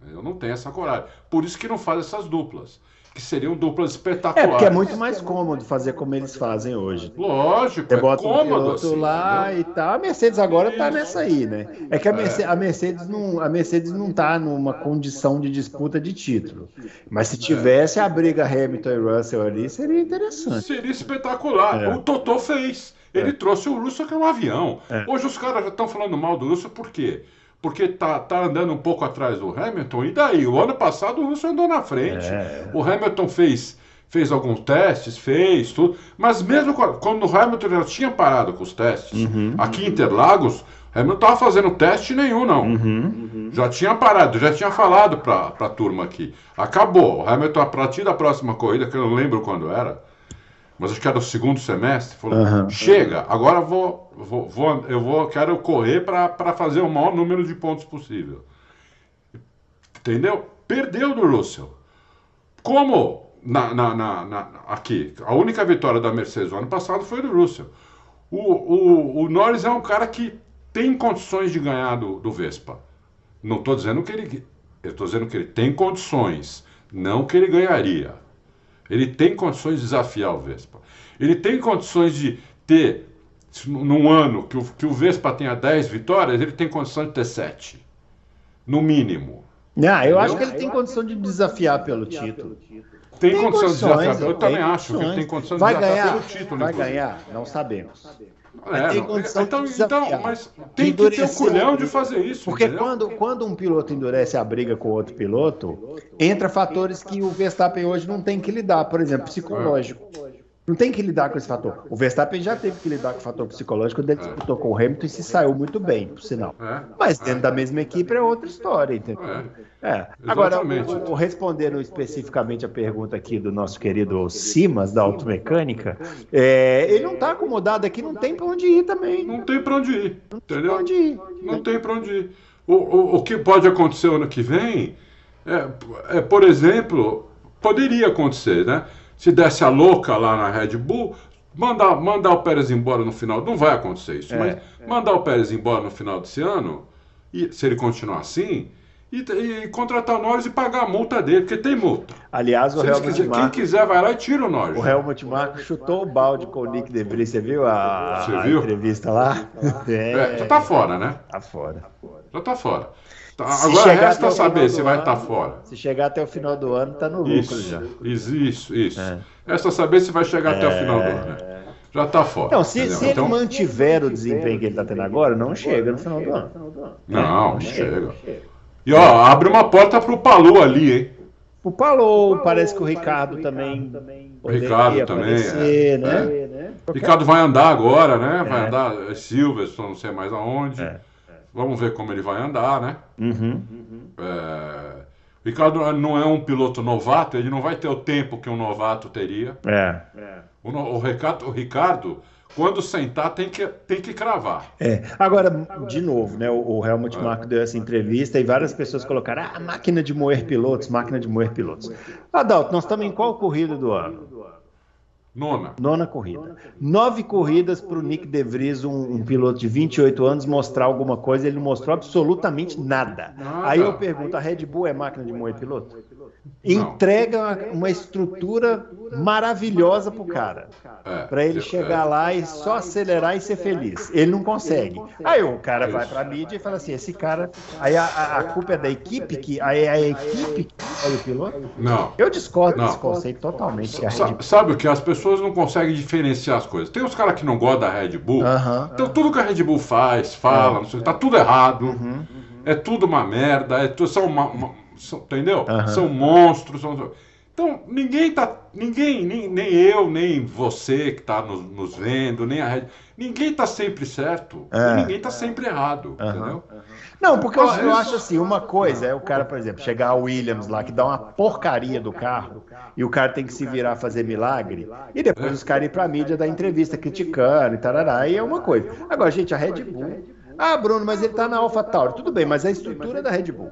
Eu não tenho essa coragem. Por isso que não faz essas duplas que seriam duplas espetaculares. É, porque é muito mais cômodo fazer como eles fazem hoje. Lógico, Você é bota cômodo, um assim, lá entendeu? e tal. A Mercedes agora está nessa aí, né? É que a Mercedes, é. a Mercedes, não, a Mercedes não tá numa condição de disputa de título. Mas se tivesse a briga Hamilton e Russell ali, seria interessante. Seria espetacular. É. O Totó fez. Ele é. trouxe o Russell que é um avião. É. Hoje os caras já estão falando mal do Russell por quê? porque tá, tá andando um pouco atrás do Hamilton. E daí? O ano passado o Russo andou na frente. É. O Hamilton fez, fez alguns testes, fez tudo. Mas mesmo quando o Hamilton já tinha parado com os testes, uhum. aqui em Interlagos, o Hamilton não estava fazendo teste nenhum, não. Uhum. Já tinha parado, já tinha falado para a turma aqui. Acabou. O Hamilton, a partir da próxima corrida, que eu não lembro quando era, mas acho que era o segundo semestre, falou: uhum. chega, agora vou, vou, vou, eu vou, quero correr para fazer o maior número de pontos possível. Entendeu? Perdeu do Russell. Como na, na, na, na, aqui, a única vitória da Mercedes no ano passado foi do Russell. O, o, o Norris é um cara que tem condições de ganhar do, do Vespa. Não estou dizendo que ele. Eu estou dizendo que ele tem condições, não que ele ganharia. Ele tem condições de desafiar o Vespa. Ele tem condições de ter, num ano que o, que o Vespa tenha 10 vitórias, ele tem condição de ter 7. No mínimo. Não, eu Entendeu? acho que ele tem condição de desafiar pelo título. Tem, tem condição de desafiar. Eu também acho que ele tem condição de vai desafiar ganhar, pelo título. Vai inclusive. ganhar, não sabemos. É, tem condição então, de então, mas tem que ter o culhão de fazer isso. Porque quando, quando um piloto endurece a briga com outro piloto, entra fatores que o Verstappen hoje não tem que lidar, por exemplo, psicológico. Não tem que lidar com esse fator. O Verstappen já teve que lidar com o fator psicológico quando ele disputou com o Hamilton e se saiu muito bem, por sinal. É, Mas dentro da mesma equipe é outra história, entendeu? É. Agora, Exatamente. o- o- respondendo especificamente a pergunta aqui do nosso querido Simas, da Automecânica, é, ele não está acomodado aqui, não tem para onde ir também. Não tem pra onde ir, entendeu? onde ir. Não tem pra onde ir. O, o, o que pode acontecer ano que vem é, é, por exemplo, poderia acontecer, né? Se desse a louca lá na Red Bull, mandar, mandar o Pérez embora no final. Não vai acontecer isso, É, mas mandar o Pérez embora no final desse ano, e, se ele continuar assim, e, e contratar o Norris e pagar a multa dele, porque tem multa. Aliás, o Helmut quiser- quem Marko, quiser vai lá e tira o Norris. o Helmut Marko chutou o balde com o Nick DeVries. Você viu a, Você a viu? entrevista lá? É, já tá fora, né? Tá fora. Já tá fora. Tá, Se agora resta o saber se vai ano- estar fora. Se chegar até o final do ano, tá no lucro Isso, já. isso, isso, isso. É. Resta saber se vai chegar até o final do ano. né? Já tá fora. Então, se, se ele Então, mantiver o desempenho que ele tá tendo agora, não chega no final do ano. Não, não chega. E ó, abre uma porta pro Palu ali, hein? O Palou, parece que o Ricardo também poderia Ricardo também, aparecer, é. né? O Ricardo vai andar agora, né? Vai É. andar é Silverstone, não sei mais aonde. É. Vamos ver como ele vai andar, né? Uhum. É, O Ricardo não é um piloto novato, ele não vai ter o tempo que um novato teria. É. O, no- o Ricardo, o Ricardo, quando sentar, tem que, tem que cravar. É. Agora, de novo, né? O, o Helmut Marko deu essa entrevista e várias pessoas colocaram: ah, máquina de moer pilotos, máquina de moer pilotos. Adalto, nós estamos em qual corrida do ano? Nona. Nona corrida. Nove corridas para o Nick DeVries, um, um piloto de 28 anos, mostrar alguma coisa. Ele não mostrou absolutamente nada. Nada. Aí eu pergunto: a Red Bull é máquina de moer piloto? Entrega uma, uma estrutura maravilhosa pro cara. É, Para ele eu- chegar é. lá e só acelerar e ser feliz. Ele não consegue. Aí o cara vai pra mídia e fala assim: esse cara. Aí a, a- a culpa é da equipe, que aí é a equipe que é o piloto. Não. Eu discordo Não. desse conceito totalmente. que a Red Sa- Bull- Sabe o que? As pessoas não conseguem diferenciar as coisas. Tem os caras que não gostam da Red Bull. Aham. Então tudo que a Red Bull faz, fala, não sei, tá tudo errado. Uhum. É tudo uma merda. É tu- são, uma- uma- são- entendeu? Aham. São monstros. São, então ninguém tá. Ninguém, nem, nem eu, nem você que tá nos, nos vendo, nem a Red Ninguém tá sempre certo. É. E ninguém tá sempre errado. Aham. Entendeu? Não, porque eu, Às eu vezes- acho assim, uma coisa é o cara, por exemplo, chegar a Williams lá, que dá uma porcaria do carro, e o cara tem que se virar fazer milagre, e depois os caras ir pra mídia dar entrevista criticando e tarará, e é uma coisa. Agora, gente, a Red Bull. Ah, Bruno, mas ele tá na AlphaTauri. Tudo bem, mas a estrutura é da Red Bull.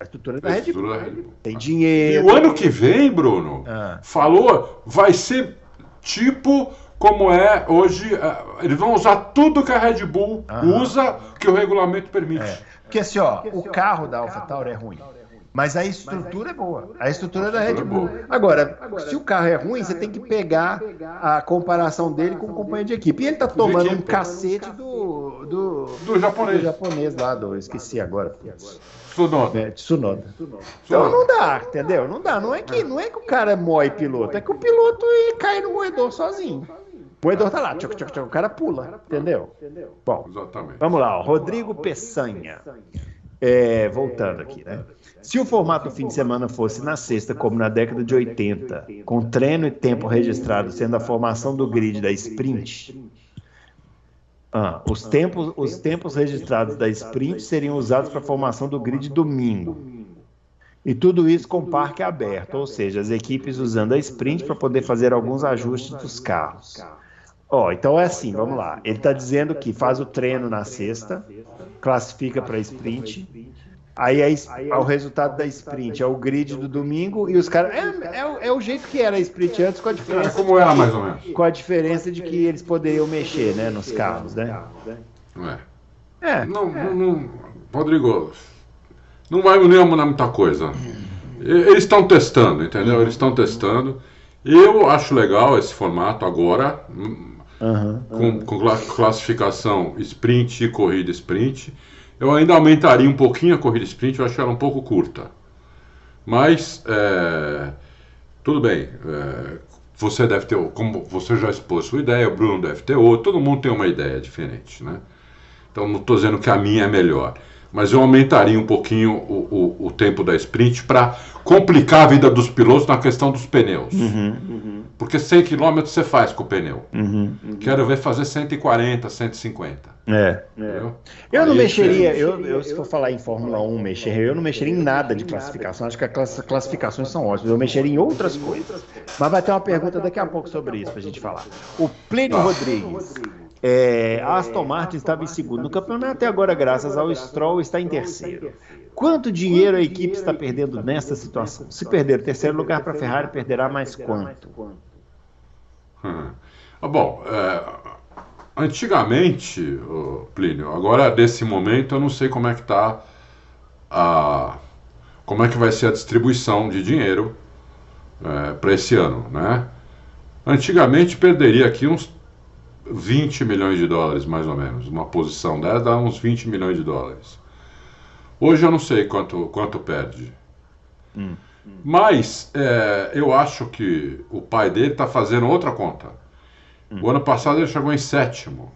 A estrutura é da Red Bull. da Red Bull. Tem E dinheiro. o ano que vem, Bruno, Ah. falou, vai ser tipo como é hoje. eh, Eles vão usar tudo que a Red Bull Aham. usa, que o regulamento permite. É. Porque assim, ó, o carro da AlphaTauri é ruim. Mas a estrutura é boa. A estrutura é da Red é Bull. boa. Agora, se o carro é ruim, você tem que pegar a comparação dele com o companheiro de equipe. E ele tá tomando um cacete do, do, Do japonês. do japonês lá, do, esqueci agora. putz. Tsunoda. É, Tsunoda. Então não dá, entendeu? Não dá. Não é que, não é que o cara moe piloto, é que o piloto cai no moedor sozinho. O moedor tá lá, tchoc, tchoc, tchoc, o cara pula, entendeu? Bom, Exatamente. Vamos lá, ó. Rodrigo Peçanha. É, voltando aqui, né? Se o formato do fim de semana fosse na sexta, como na década de 80, com treino e tempo registrado sendo a formação do grid da sprint, ah, os, tempos, os tempos registrados da sprint seriam usados para a formação do grid domingo. E tudo isso com parque aberto, ou seja, as equipes usando a sprint para poder fazer alguns ajustes dos carros. Ó, então é assim, vamos lá. Ele está dizendo que faz o treino na sexta, classifica para sprint. Aí é, es- é o resultado da sprint, é o grid do domingo e os caras. É, é o- é o jeito que era a sprint antes, com a É diferença, como era mais ou menos. com a diferença de que eles poderiam mexer né, nos carros, né? É. É. Não, não, não- Rodrigo, não vai nem mudar muita coisa. Eles estão testando, entendeu? Eles estão testando. Eu acho legal esse formato agora, hum, Aham. com, com cla- classificação sprint e corrida sprint. Eu ainda aumentaria um pouquinho a corrida sprint, eu acho ela um pouco curta. Mas, é, tudo bem. é, você deve ter, como você já expôs sua ideia, o Bruno deve ter outra, todo mundo tem uma ideia diferente, né? Então não estou dizendo que a minha é melhor. Mas eu aumentaria um pouquinho o, o, o tempo da sprint para complicar a vida dos pilotos na questão dos pneus. Uhum, uhum. Porque 100 km você faz com o pneu. Uhum, Quero ver fazer 140, 150. É. é. Eu não mexeria, eu, eu, se for falar em Fórmula 1, mexer, eu não mexeria em nada de classificação. Acho que as classificações são ótimas. Eu mexeria em outras coisas. Mas vai ter uma pergunta daqui a pouco sobre isso para a gente falar. O Plínio Rodrigues. É, a Aston Martin estava em segundo no campeonato e agora, graças ao Stroll, está em terceiro. Quanto dinheiro a equipe está perdendo nesta situação? Se perder o terceiro lugar para a Ferrari, perderá mais quanto? Hum. Bom, é, antigamente, Plínio, agora desse momento eu não sei como é que está a como é que vai ser a distribuição de dinheiro é, para esse ano, né? Antigamente perderia aqui uns 20 milhões de dólares, mais ou menos. Uma posição dessa dá uns 20 milhões de dólares. Hoje eu não sei quanto, quanto perde. Hum. Mas é, eu acho que o pai dele está fazendo outra conta. Hum. O ano passado ele chegou em sétimo.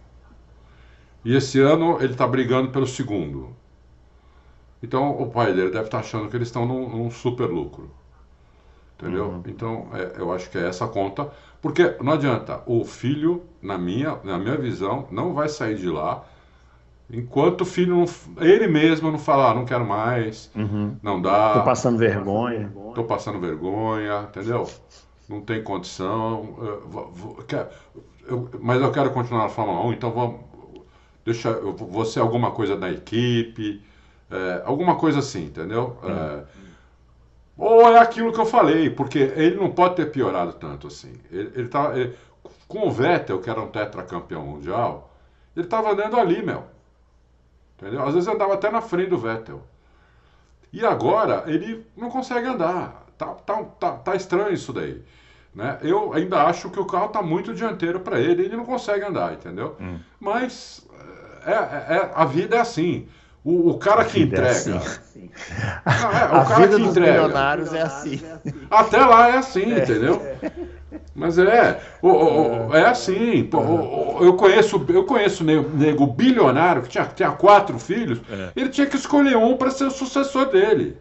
E esse ano ele está brigando pelo segundo. Então o pai dele deve estar tá achando que eles estão num, num super lucro. Entendeu? Uhum. Então é, eu acho que é essa conta. Porque não adianta, o filho, na minha, na minha visão, não vai sair de lá enquanto o filho, não, ele mesmo não falar, ah, não quero mais, uhum. não dá. Tô passando vergonha. Tô passando vergonha, entendeu? Não tem condição. Eu, vou, quero, eu, mas eu quero continuar na Fórmula 1, então vamos, deixa, eu vou ser alguma coisa da equipe, é, alguma coisa assim, entendeu? Uhum. É, ou é aquilo que eu falei, porque ele não pode ter piorado tanto assim. Ele, ele tá, ele, com o Vettel, que era um tetracampeão mundial, ele estava andando ali, meu. Entendeu? Às vezes andava até na frente do Vettel. E agora ele não consegue andar. Tá, tá, tá, tá estranho isso daí. Né? Eu ainda acho que o carro está muito dianteiro para ele, ele não consegue andar, entendeu? Hum. Mas é, é, é, a vida é assim. O, o cara que é entrega. É assim. Não, é, o a cara vida que dos entrega. milionários é assim. Até lá é assim, é. entendeu? Mas é, o, o, é assim. O, eu conheço, eu conheço nego, nego bilionário que tinha, tinha quatro filhos. É. Ele tinha que escolher um para ser o sucessor dele.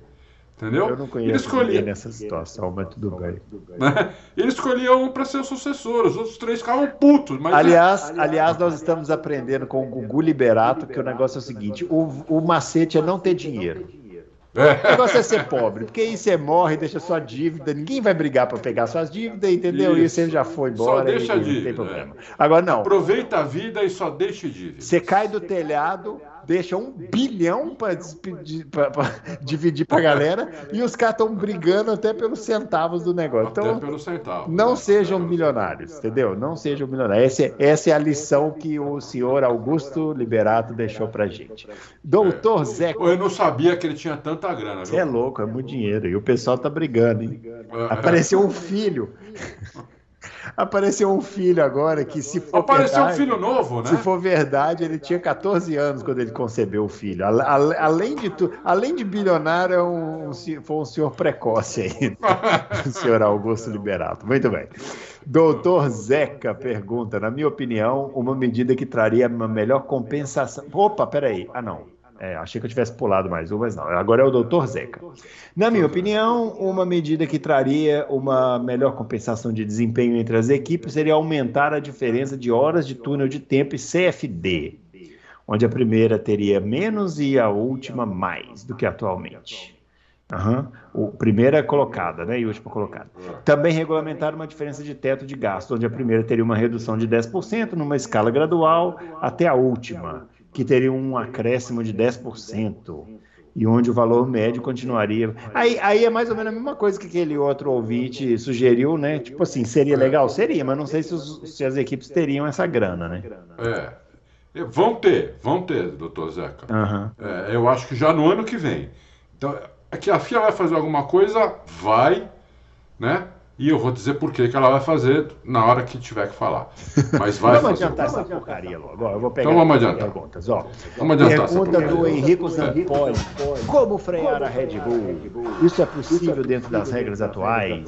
Entendeu? Eu não conheço ele escolhia... nessa situação, mas tudo bem. Né? Ele escolhia um para ser o sucessor, os outros três ficavam putos. Mas aliás, é... aliás, nós estamos aprendendo com o Gugu Liberato que o negócio é o seguinte: o, o macete é não ter dinheiro. É. O negócio é ser pobre, porque aí você morre, deixa sua dívida, ninguém vai brigar para pegar suas dívidas, entendeu? Isso. E você já foi embora. Só deixa e, a dívida. Não tem problema. É. Agora não. Aproveita a vida e só deixa dívida. Você cai do telhado, deixa um bilhão para dividir para a galera e os caras estão brigando até pelos centavos do negócio. Até então, pelos centavos. Não sejam milionários, entendeu? Não sejam milionários. Essa, é, essa é a lição que o senhor Augusto Liberato deixou para gente. Doutor é. Zé. Eu não sabia que ele tinha tanta grana. Você é louco, é muito dinheiro. E o pessoal tá brigando, hein? É. Apareceu um filho. Apareceu um filho agora que, se for. Apareceu verdade, um filho novo, né? Se for verdade, ele tinha 14 anos quando ele concebeu o filho. Além de tudo, além de bilionário, é um, foi um senhor precoce aí. o senhor Augusto Liberato. Muito bem. Doutor Zeca pergunta: na minha opinião, uma medida que traria uma melhor compensação. Opa, peraí. Ah, não. É, achei que eu tivesse pulado mais um, mas não. Agora é o doutor Zeca. Na minha opinião, uma medida que traria uma melhor compensação de desempenho entre as equipes seria aumentar a diferença de horas de túnel de tempo e CFD, onde a primeira teria menos e a última mais do que atualmente. Uhum. O primeira colocada, né? E última colocada. Também regulamentar uma diferença de teto de gasto, onde a primeira teria uma redução de 10% numa escala gradual até a última que teria um acréscimo de 10%, e onde o valor médio continuaria. Aí, aí é mais ou menos a mesma coisa que aquele outro ouvinte sugeriu, né? Tipo assim, seria legal? Seria, mas não sei se, os, se as equipes teriam essa grana, né? É. Vão ter, vão ter, doutor Zeca. Uhum. É, eu acho que já no ano que vem. Então, é que a FIA vai fazer alguma coisa, vai, né? E eu vou dizer por que que ela vai fazer na hora que tiver que falar. Mas vai Vamos fazer. adiantar essa porcaria logo. Eu vou pegar Então vamos adiantar. perguntas. Ó. Vamos adiantar essa Pergunta do porcaria. Henrico Zampoli. Como frear a Red Bull? Isso é possível dentro das regras atuais?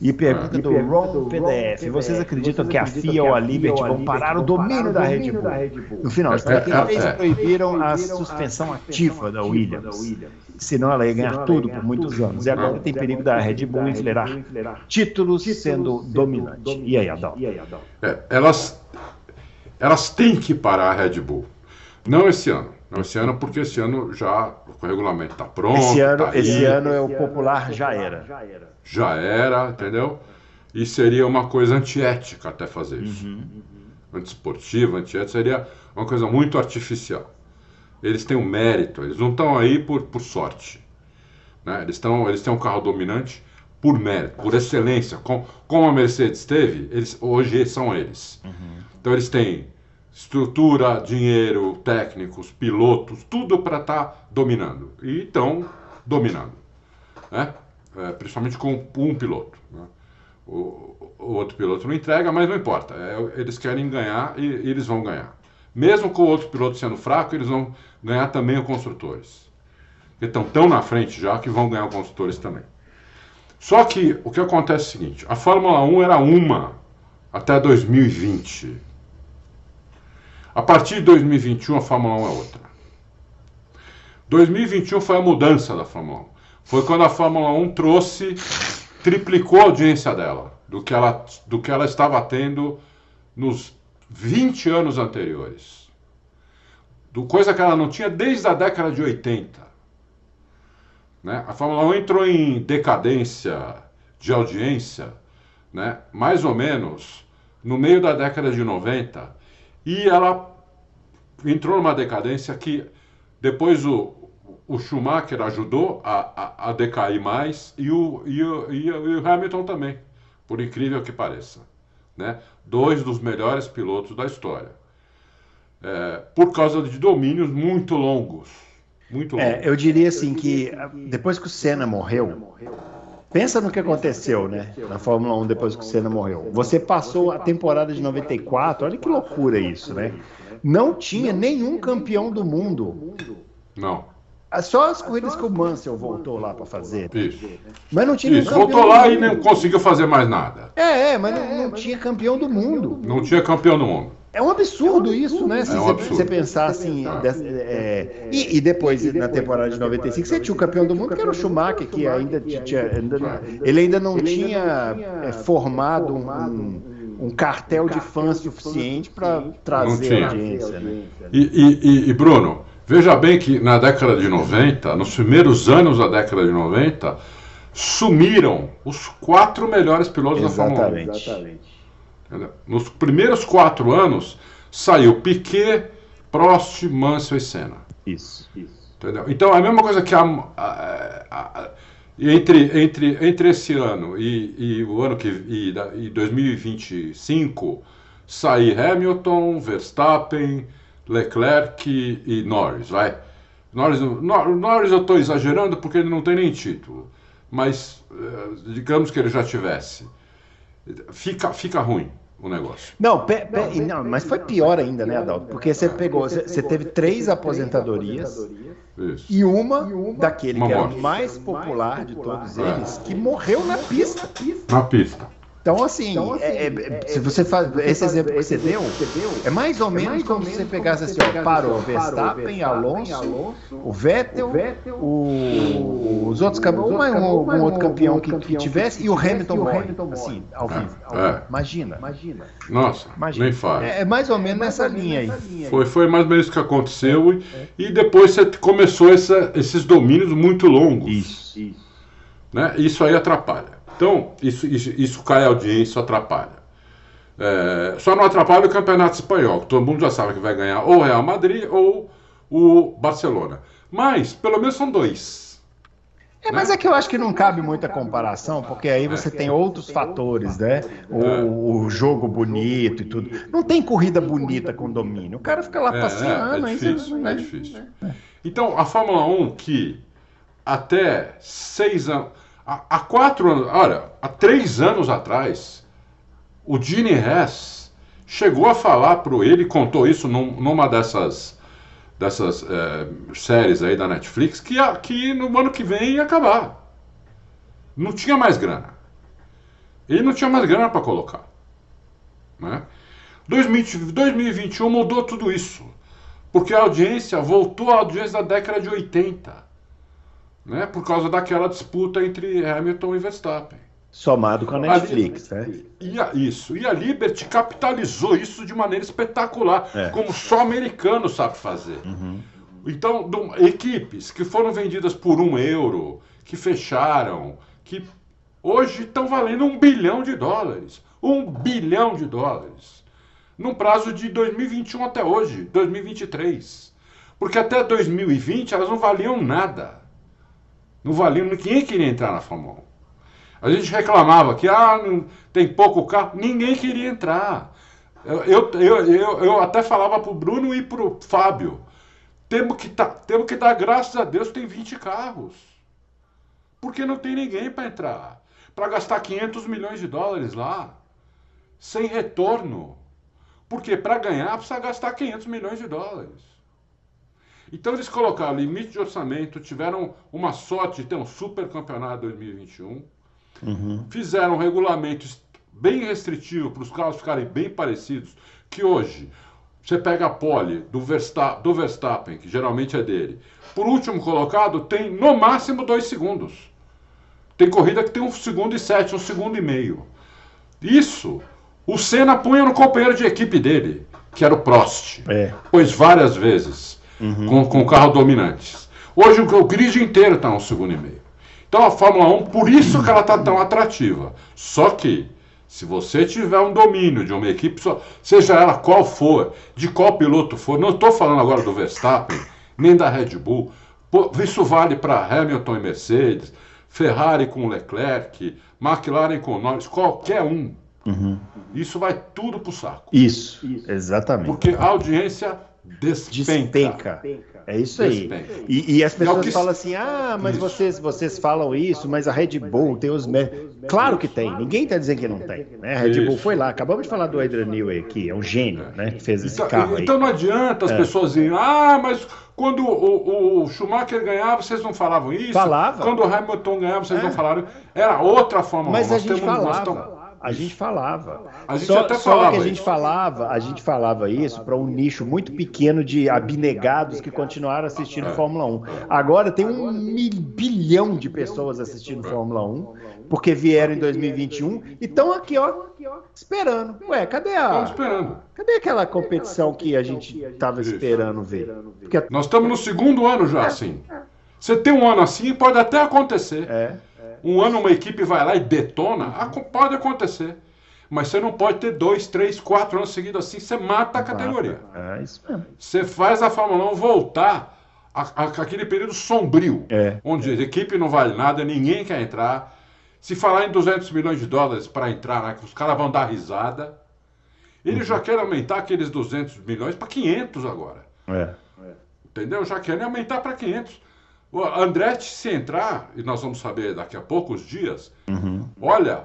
E pergunta do Ron PDF. Vocês acreditam que a FIA ou a Liberty vão parar o domínio da Red Bull? No final, os É, é, 33 é. proibiram a suspensão ativa da Williams. Senão ela ia ganhar tudo por muitos anos. E agora tem perigo da Red Bull enfileirar títulos sendo dominante. E aí, Adão? É, elas, elas têm que parar a Red Bull. Não esse ano. Não esse ano, porque esse ano já o regulamento está pronto. Esse ano, tá aí, esse ano é o popular já era. já era, entendeu? E seria uma coisa antiética até fazer isso. Antiesportiva, antiética, seria uma coisa muito artificial. Eles têm um mérito, eles não estão aí por, por sorte. Né? Eles, estão, eles têm um carro dominante por mérito, por excelência. Com, como a Mercedes teve, eles, hoje são eles. Então eles têm estrutura, dinheiro, técnicos, pilotos, tudo para estar dominando. E estão dominando. Né? É, principalmente com um piloto. né? O, o outro piloto não entrega, mas não importa. É, eles querem ganhar e, e eles vão ganhar. Mesmo com o outro piloto sendo fraco, eles vão ganhar também o construtores. Porque estão tão na frente já que vão ganhar o construtores também. Só que o que acontece é o seguinte: a Fórmula 1 era uma até 2020. A partir de 2021, a Fórmula 1 é outra. 2021 foi a mudança da Fórmula 1. Foi quando a Fórmula 1 trouxe, triplicou a audiência dela, do que ela, do que ela estava tendo nos 20 anos anteriores. Do, coisa que ela não tinha desde a década de 80. Né? A Fórmula 1 entrou em decadência de audiência, né? mais ou menos no meio da década de 90, e ela entrou numa decadência que depois o, o Schumacher ajudou a, a, a decair mais e o, e, o, e o- Hamilton também, por incrível que pareça. Né? Dois dos melhores pilotos da história. É, por causa de domínios muito longos. Muito. É, eu diria assim que depois que o Senna morreu, pensa no que aconteceu, né? Na Fórmula 1 depois que o Senna morreu. Você passou a temporada de 94, olha que loucura isso, né? Não tinha nenhum campeão do mundo. Não. Ah, Só as corridas que o Mansell voltou lá para fazer. Isso. Mas não tinha Isso. Voltou lá e não conseguiu fazer mais nada. É, é, mas não, não tinha campeão do mundo. Não tinha campeão do mundo. É um absurdo isso, né? Se É um você, absurdo. você pensar assim. dessa- é, e, e depois, na temporada de 95, você tinha o campeão do mundo, que era o Schumacher, que ainda tinha. ainda- ele ainda não tinha é, formado um, um- um cartel de fãs suficiente para trazer audiência, né? E, e- e- e, Bruno, veja bem que na década de 90, nos primeiros anos da década de 90, sumiram os quatro melhores pilotos da Fórmula 1. Exatamente. Nos primeiros quatro anos, saiu Piquet, Prost, Mansell e Senna. Isso. Entendeu? Então, é a mesma coisa que a, a- a- a- entre, entre, entre esse ano e, e o ano que e, e 2025 sair Hamilton, Verstappen, Leclerc e, e Norris, vai. Norris, Nor- Norris eu estou exagerando porque ele não tem nem título, mas eh, digamos que ele já tivesse. Fica, fica ruim o negócio. Não, pe- pe- não, mas foi pior ainda, né, Adalto? Porque você pegou, você, você teve três aposentadorias Isso. e uma daquele Uma que era morte. o mais popular de todos eles, que morreu na pista. Na pista. Então, assim, é- é- se você faz esse exemplo que você deu, é mais ou menos como se você pegasse assim, ó, parou Verstappen, Alonso, o Vettel, o- os outros campeões, um, um, um outro campeão que, que tivesse, e o Hamilton morre, assim, ao vivo. É. vivo. Imagina. Nossa, Imagina. nem faz. É, é mais ou menos nessa linha aí. Foi, foi mais ou menos isso que aconteceu e, e depois você começou essa- esses domínios muito longos. Isso. Né? Isso aí atrapalha. Então, isso, isso, isso cai a audiência, isso atrapalha. É, só não atrapalha o campeonato espanhol, que todo mundo já sabe que vai ganhar ou o Real Madrid ou o Barcelona. Mas, pelo menos são dois. É, mas é que eu acho que não cabe muita comparação, porque aí você tem outros fatores, né? O, o jogo bonito e tudo. Não tem corrida bonita com domínio. O cara fica lá É, passeando, é, é aí você- difícil, é né? difícil. Então, a Fórmula 1 que até seis anos... há, quatro anos, olha, há três anos atrás, o Gene Hess chegou a falar para ele, contou isso num, numa dessas, dessas é, séries aí da Netflix, que, que no ano que vem ia acabar. Não tinha mais grana. Ele não tinha mais grana para colocar. Né? 2020, 2021 mudou tudo isso. Porque a audiência voltou à audiência da década de 80. Né? Por causa daquela disputa entre Hamilton e Verstappen. Somado com a Netflix, a, né? E a, isso. E a Liberty capitalizou isso de maneira espetacular, é. como só americano sabe fazer. Uhum. Então, do, equipes que foram vendidas por um euro, que fecharam, que hoje estão valendo um bilhão de dólares. Um bilhão de dólares. Num prazo de 2021 até hoje, 2023. Porque até 2020 elas não valiam nada. Não valiam, ninguém queria entrar na Fórmula 1. A gente reclamava que ah, tem pouco carro, ninguém queria entrar. Eu, eu, eu, eu até falava para o Bruno e para o Fábio: temos que, tá, temos que dar graças a Deus tem 20 carros. Porque não tem ninguém para entrar. Para gastar 500 milhões de dólares lá, sem retorno. Porque para ganhar precisa gastar 500 milhões de dólares. Então eles colocaram limite de orçamento, tiveram uma sorte de ter um super campeonato 2021, uhum. fizeram um regulamento bem restritivo para os carros ficarem bem parecidos, que hoje você pega a pole do Verstappen, do Verstappen, que geralmente é dele, por último colocado tem no máximo dois segundos. Tem corrida que tem um segundo e sete, um segundo e meio. Isso o Senna punha no companheiro de equipe dele, que era o Prost. É. Pois várias vezes, uhum. com, com o carro dominante. Hoje o, o grid inteiro está um segundo e meio. Então a Fórmula 1, por isso que ela está tão atrativa. Só que, se você tiver um domínio de uma equipe, seja ela qual for, de qual piloto for, não estou falando agora do Verstappen, nem da Red Bull, isso vale para Hamilton e Mercedes, Ferrari com Leclerc, McLaren com Norris, qualquer um. Uhum. Isso vai tudo pro saco. Isso, exatamente. Porque a audiência despenca. despenca. É isso aí. E, e, as pessoas que... falam assim: ah, mas vocês, vocês falam isso, mas a Red Bull tem os. Claro que tem, ninguém está dizendo que não tem. Né? A Red isso. Bull foi lá, acabamos de falar do Adrian Newey aqui, é um gênio, né? Que fez esse então, carro. Então não adianta as é. pessoas dizerem, ah, mas quando o, o, Schumacher ganhava, vocês não falavam isso? Falava. Quando o Hamilton ganhava, vocês é. não falaram. Era outra forma. Mas a gente falava. A gente falava. A gente só, até falava só que a gente falava, a gente falava isso para um nicho muito pequeno de abnegados que continuaram assistindo é. Fórmula 1. Agora tem um bilhão de pessoas assistindo Fórmula 1, porque vieram em 2021 e estão aqui, ó, esperando. Ué, cadê a. esperando. Cadê aquela competição que a gente estava esperando ver? Porque... Nós estamos no segundo ano já, assim. Você tem um ano assim, pode até acontecer. É um ano uma equipe vai lá e detona, pode acontecer. Mas você não pode ter dois, três, quatro anos seguidos assim, você mata a categoria. É isso mesmo. Você faz a Fórmula 1 voltar aquele período sombrio, é. onde a equipe não vale nada, ninguém quer entrar. Se falar em 200 milhões de dólares para entrar, né, os caras vão dar risada. Ele uhum. já quer aumentar aqueles 200 milhões para 500 agora. É. Entendeu? Já querem aumentar para 500. O Andretti, se entrar, e nós vamos saber daqui a poucos dias, uhum. olha,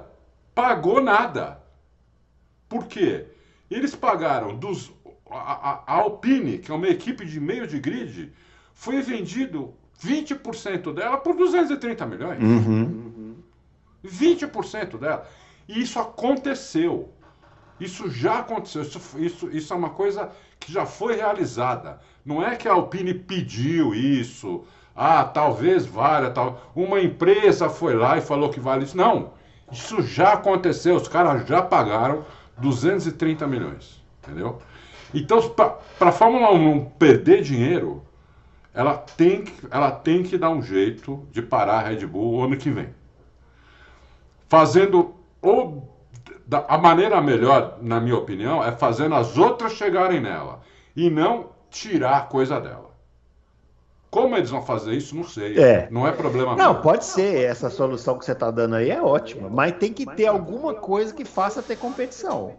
pagou nada. Por quê? Eles pagaram dos. A, a, Alpine, que é uma equipe de meio de grid, foi vendido 20% dela por 230 milhões. Uhum. 20% dela. E isso aconteceu. Isso já aconteceu. Isso, isso, isso é uma coisa que já foi realizada. Não é que a Alpine pediu isso ah, talvez valha, tal. Uma empresa foi lá e falou que vale isso. Não, isso já aconteceu, os caras já pagaram 230 milhões, entendeu? Então, para a Fórmula 1 não perder dinheiro, ela tem, que, ela tem que dar um jeito de parar a Red Bull ano que vem. Fazendo, ou da, a maneira melhor, na minha opinião, é fazendo as outras chegarem nela e não tirar coisa dela. Como eles vão fazer isso, não sei. É. Não é problema Não, meu. pode ser. Essa solução que você está dando aí é ótima. Mas tem que ter alguma coisa que faça ter competição.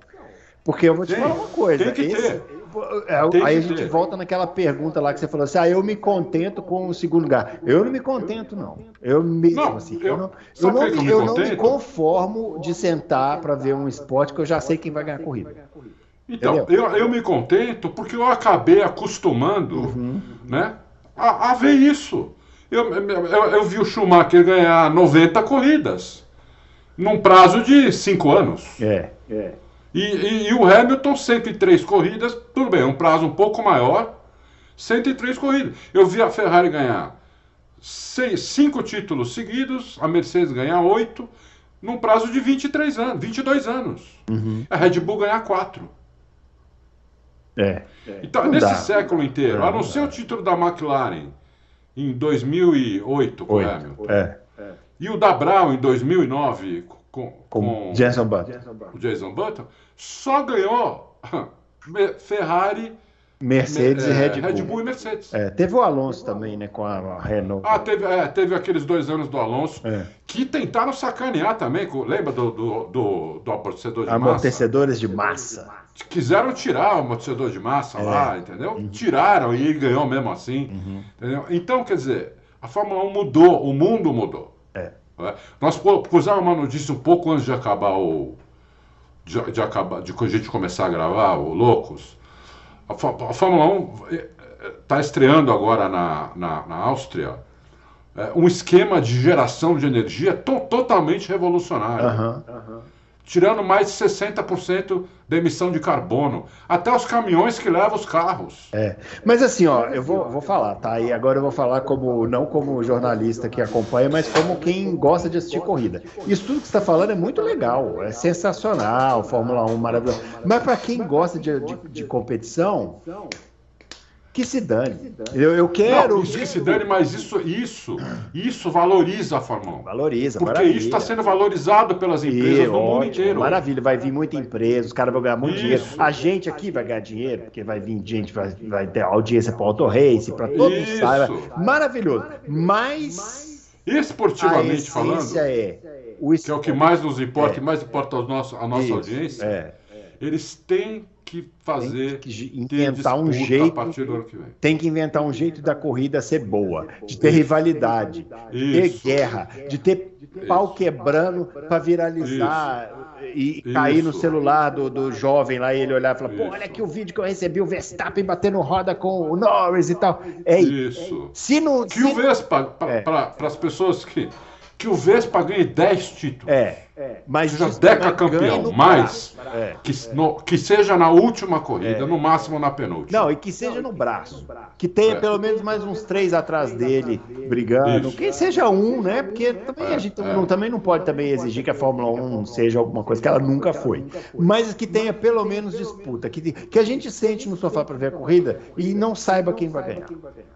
Porque eu vou te Tem, falar uma coisa. tem que esse- ter. é, Tem aí a que gente ter. volta naquela pergunta lá que você falou assim: ah, eu me contento com o segundo lugar. Eu não me contento, não. Eu mesmo, Não, assim, eu- eu, não, eu, não, me eu não me conformo de sentar para ver um esporte que eu já sei quem vai ganhar a corrida. Então, Entendeu? eu, eu me contento porque eu acabei acostumando Uhum. né, a, a ver isso. Eu, eu, eu vi o Schumacher ganhar 90 corridas num prazo de 5 anos. É, é. E, e- e o Hamilton, 103 corridas, tudo bem, um prazo um pouco maior, 103 corridas. Eu vi a Ferrari ganhar 5 títulos seguidos, a Mercedes ganhar 8, num prazo de 23 anos, 22 anos. Uhum. A Red Bull ganhar 4. É. Então, Não nesse dá. século inteiro, Não, a não não ser dá. o título da McLaren em 2008 com o Oito. Hamilton, É. e o da Brown em 2009 com, Com com Jenson Button. o Jason Button, só ganhou Ferrari, Mercedes e é, Red Bull. e Mercedes. É, teve o Alonso também, né? Com a Renault. Ah, teve, é, teve aqueles dois anos do Alonso É. que tentaram sacanear também. com- Lembra do, do, do, do amortecedor de massa? Amortecedores de massa. Quiseram tirar o amortecedor de massa É. lá, entendeu? Uhum. Tiraram e ele ganhou mesmo assim. entendeu? Então, quer dizer, a Fórmula 1 mudou, o mundo mudou. É. Nós pu- pusemos uma notícia um pouco antes de acabar o. De, de acabar, de a gente começar a gravar o Loucos. A, Fó- a Fórmula 1 está estreando agora na, na, na Áustria é, um esquema de geração de energia to- totalmente revolucionário Aham. Tirando mais de 60% da emissão de carbono. Até os caminhões que levam os carros. É. Mas assim, ó, eu vou, vou falar, tá? E agora eu vou falar como não como jornalista que acompanha, mas como quem gosta de assistir corrida. Isso tudo que você está falando é muito legal, é sensacional, Fórmula 1 maravilhoso. Mas para quem gosta de, de, de competição, que se dane. Eu, eu quero. Não, isso que se dane, mas isso, isso, isso valoriza a Fórmula 1. Valoriza, Porque maravilha. isso está sendo valorizado pelas empresas E, do mundo inteiro. Maravilha, vai vir muita empresa, os caras vão ganhar muito Isso. dinheiro. A gente aqui vai ganhar dinheiro, porque vai vir gente, vai, vai ter audiência para Auto Race, para todo mundo saiba. Maravilhoso. Mas a Esportivamente falando, é o que é o que mais nos importa, É. que mais importa aos nossos, a nossa Isso, audiência, É, eles têm que fazer Tem que ter inventar um jeito- a partir do ano que vem. tem que inventar um jeito da corrida ser boa, de ter rivalidade, de ter Isso. guerra, de ter pau quebrando para viralizar e Isso. cair no celular do, do jovem lá e ele olhar e falar: pô, Isso. olha aqui o vídeo que eu recebi, o Verstappen batendo roda com o Norris e tal. É isso. Isso. Se não. Que se o não- Vespa, É. para as pessoas que. Que o Vespa ganhe 10 títulos. É, mas Seja isso também ganha decacampeão, mais. É. Que, no- que seja na última corrida, no máximo na penúltima. Não, e que seja no braço. Que tenha É. pelo menos mais uns três atrás dele brigando. Isso. Quem seja um, né? Porque também a gente é. não, também não pode também exigir que a Fórmula 1 seja alguma coisa que ela nunca foi. Mas que tenha pelo menos disputa. Que, que a gente sente no sofá para ver a corrida e não saiba quem vai ganhar.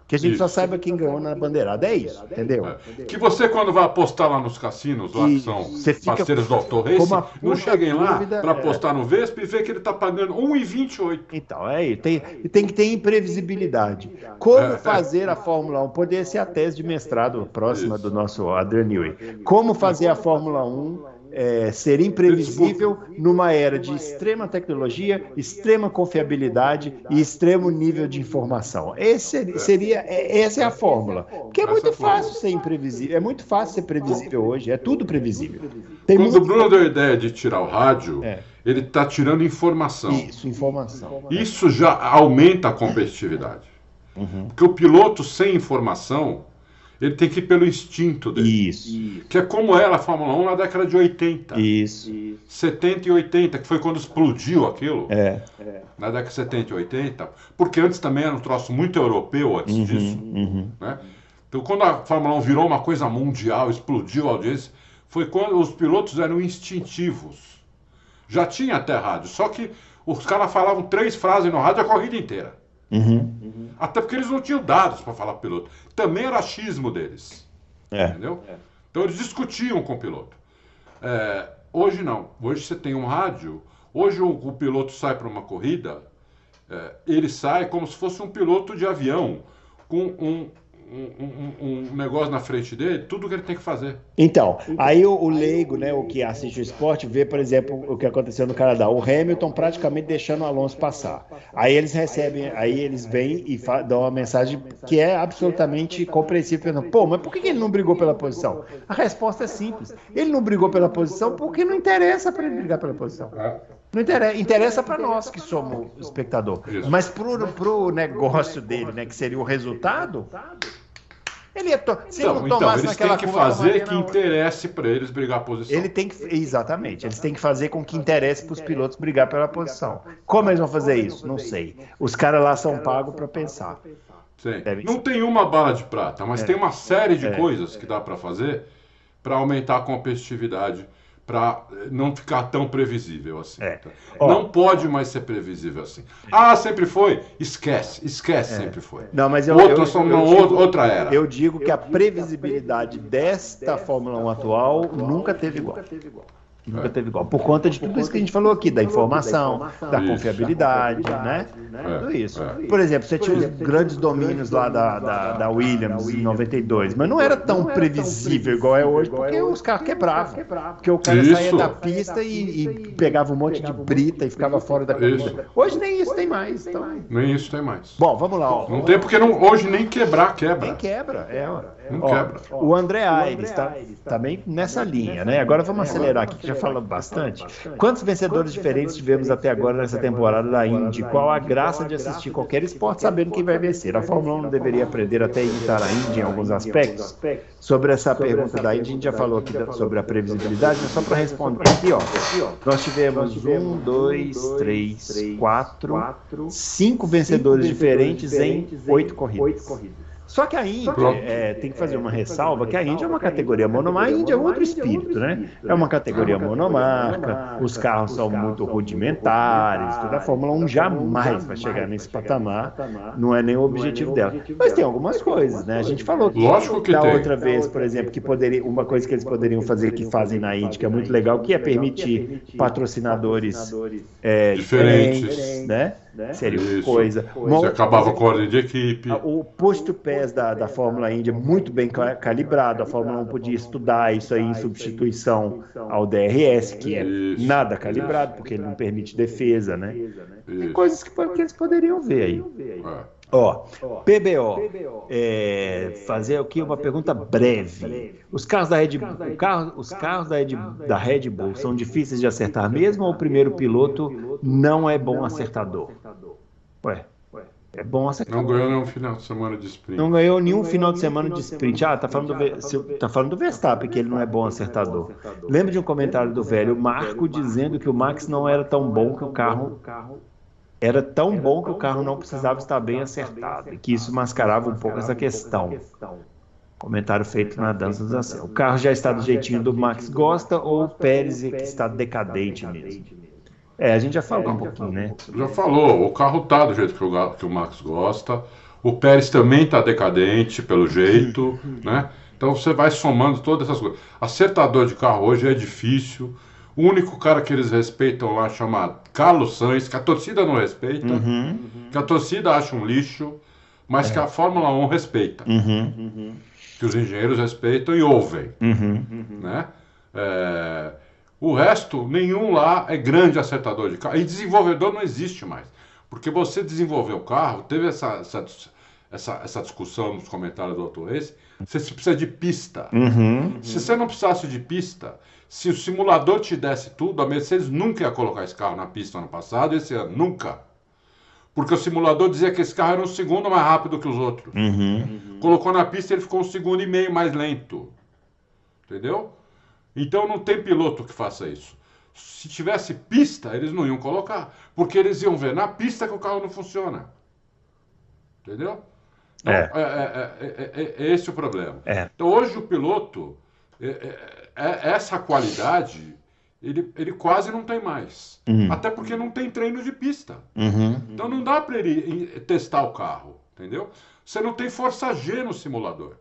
Que a gente só Isso. saiba quem ganhou na bandeirada. É isso, entendeu? É. Que você, quando vai apostar lá nos cassinos, lá que são Você fica parceiros do Race, não cheguem lá para é. apostar no Vespa e ver que ele está pagando 1,28. Então, é isso. Tem, e tem que ter imprevisibilidade. Como É, é. fazer a Fórmula 1? Poderia ser a tese de mestrado próxima do nosso Adrian Newey. Como fazer a Fórmula 1 é, ser imprevisível numa era de extrema tecnologia, extrema confiabilidade e extremo nível de informação. Esse seria, é- essa é a fórmula. Porque é muito é fórmula. fácil ser imprevisível. É muito fácil ser previsível hoje. É tudo previsível. Tem Quando o muito... Bruno deu a ideia de tirar o rádio, É. ele está tirando informação. Isso, informação. Isso já aumenta a competitividade. Uhum. Porque o piloto sem informação, ele tem que ir pelo instinto dele. Isso. Que é como era a Fórmula 1 na década de 80, Isso. 70 e 80, que foi quando explodiu aquilo. É. na década de 70 e 80, porque antes também era um troço muito europeu antes disso. Uhum. Né? Então, quando a Fórmula 1 virou uma coisa mundial, explodiu a audiência, foi quando os pilotos eram instintivos. Já tinha até rádio, só que os caras falavam três frases no rádio a corrida inteira. Uhum. Até porque eles não tinham dados para falar piloto. Também era achismo deles. É. Entendeu? Então eles discutiam com o piloto. É, hoje não. Hoje você tem um rádio. Hoje o, o piloto sai para uma corrida, é, ele sai como se fosse um piloto de avião, com um, um, um, um, negócio na frente dele, tudo que ele tem que fazer. Então, aí o, o, leigo, né, o que assiste o esporte, vê, por exemplo, o que aconteceu no Canadá. O Hamilton praticamente deixando o Alonso passar. Aí eles recebem, aí eles vêm e dão uma mensagem que é absolutamente compreensível. Pô, mas por que ele não brigou pela posição? A resposta é simples. Ele não brigou pela posição porque não interessa para ele brigar pela posição. É. Não interessa, interessa para nós que somos espectador. Mas para o negócio dele, né, que seria o resultado, ele ia to... Se então, ele não tomasse então, eles têm que fazer que interesse para eles brigar a posição. Ele tem que exatamente. Eles têm que fazer com que interesse para os pilotos brigar pela posição. Como eles vão fazer isso? Não sei. Os caras lá são pagos para pensar. Não tem uma bala de prata, mas é. tem uma série de é. coisas que dá para fazer para aumentar a competitividade para não ficar tão previsível assim. É. Tá? Não pode mais ser previsível assim. Ah, sempre foi? Esquece, esquece, é. sempre foi. Não, mas eu, Outros são eu, digo, outra era. Eu digo que a previsibilidade desta Fórmula 1 atual nunca teve igual. Nunca teve igual. Por conta de tudo isso que a gente falou aqui, da informação, da confiabilidade, né? É, tudo isso. É. Por exemplo, você tinha os grandes domínios lá da, da, da Williams em 92, mas não era tão previsível igual é hoje, porque os carros quebravam. Porque o cara isso. saía da pista e, e, pegava um monte de brita e ficava fora da corrida. Hoje nem isso tem mais. Então... Nem isso tem mais. Bom, vamos lá. Ó. Não tem porque não, hoje nem quebrar quebra. Nem quebra, é. Não ó, quebra. O André Aires está também nessa linha, né? Agora vamos acelerar aqui que já fala bastante. Quantos vencedores diferentes tivemos até agora nessa temporada da Indy? Qual a graça de assistir qualquer esporte sabendo quem vai vencer? A Fórmula 1 não deveria aprender até a imitar a Indy em alguns aspectos? Sobre essa pergunta da Indy, a gente já falou aqui sobre a previsibilidade, mas só para responder aqui, ó. Nós tivemos um, dois, três, quatro, cinco vencedores diferentes em oito corridas. Só que a Índia é, tem que fazer uma ressalva que a Índia é uma categoria monomarca, a Índia é outro espírito, né? É uma categoria monomarca, os carros são muito rudimentares, toda a Fórmula 1 jamais vai chegar nesse patamar, não é nem o objetivo dela. Mas tem algumas coisas, né? A gente falou que, Lógico que da tem. outra vez, por exemplo, que poderia, uma coisa que eles poderiam fazer que fazem na Índia, que é muito legal, que é permitir patrocinadores é, diferentes, né? Né? Seria Isso. coisa. Você acabava com a ordem de equipe. O posto pés da, da Fórmula Indy é muito bem calibrado. A Fórmula 1 podia estudar isso aí em substituição ao DRS, que é isso. nada calibrado, porque ele não permite defesa, né? Tem coisas que, que eles poderiam ver aí. É. Ó, PBO, é, fazer aqui uma pergunta breve. Os carros da Red Bull, carro, os carros da Red, da Red Bull são difíceis de acertar mesmo ou o primeiro piloto não é bom acertador? Ué, é bom acertador. Não ganhou nenhum final de semana de sprint. Não ganhou nenhum final de semana de sprint. Ah, tá falando do, tá falando do Verstappen, que ele não é bom acertador. Lembra de um comentário do velho Marco dizendo que o Max não era tão bom que o carro era tão bom que o carro não precisava estar bem acertado, e que isso mascarava um pouco essa questão. Comentário feito na dança dos acéus. O carro já está do jeitinho do Max gosta ou o Pérez é que está decadente mesmo? É, a gente já falou um pouquinho, né? Já falou, o carro tá do jeito que o, que o Max gosta, o Pérez também está decadente, pelo jeito, né? Então você vai somando todas essas coisas. Acertador de carro hoje é difícil. O único cara que eles respeitam lá chama Carlos Sainz, que a torcida não respeita, uhum. que a torcida acha um lixo, mas é. que a Fórmula 1 respeita. Uhum. Que os engenheiros respeitam e ouvem. Uhum. Né? É... O resto, nenhum lá é grande acertador de carro. E desenvolvedor não existe mais. Porque você desenvolver o carro, teve essa, essa, essa, essa discussão nos comentários do Auto Race, você precisa de pista. Uhum. Se você não precisasse de pista, se o simulador te desse tudo, a Mercedes nunca ia colocar esse carro na pista ano passado, esse ano, nunca. Porque o simulador dizia que esse carro era um segundo mais rápido que os outros. Uhum. Colocou na pista ele ficou um segundo e meio mais lento. Entendeu? Então não tem piloto que faça isso. Se tivesse pista, eles não iam colocar. Porque eles iam ver na pista que o carro não funciona. Entendeu? Então, é. É, é, é, esse o problema. Então hoje o piloto é, essa qualidade ele, ele quase não tem mais. Uhum. Até porque não tem treino de pista. Uhum. Então não dá para ele testar o carro, entendeu? Você não tem força G no simulador.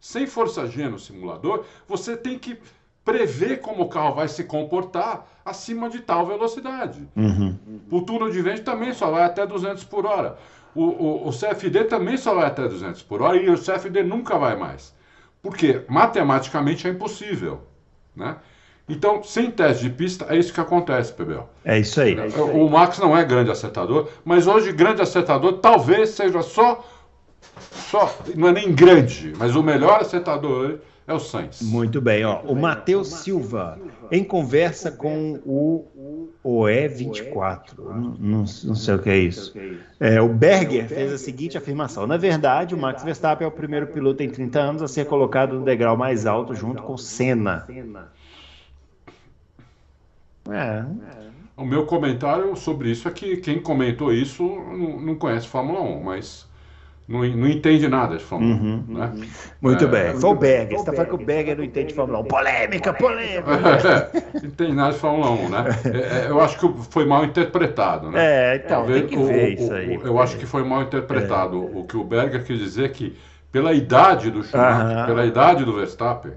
Sem força G no simulador, você tem que prever como o carro vai se comportar acima de tal velocidade. Uhum. O túnel de vento também só vai até 200 por hora. O, o, o, CFD também só vai até 200 por hora e o CFD nunca vai mais. Porque matematicamente é impossível. Né? Então, sem teste de pista, é isso que acontece, PBL. É isso aí. É isso aí. O Max não é grande acertador, mas hoje grande acertador talvez seja só, só não é nem grande, mas o melhor acertador é o Sainz. Muito bem, ó. O Matheus Silva, em conversa com o OE24. Não, não, sei o que é isso. É, o Berger fez a seguinte afirmação: Na verdade, o Max Verstappen é o primeiro piloto em 30 anos a ser colocado no degrau mais alto junto com Senna. É. O meu comentário sobre isso é que quem comentou isso não, não conhece Fórmula 1, mas não, não entende nada de Fórmula 1. Uhum, né? uhum. Muito é, bem. Foi o Berger. Você está falando que o Berger não entende de Fórmula 1. Polêmica, polêmica. É, não entende nada de Fórmula 1, né? É, é, eu acho que foi mal interpretado, né? É, então, tem que ver o, isso aí. eu acho que foi mal interpretado. É. O que o Berger quis dizer é que, pela idade do Schumacher, pela idade do Verstappen,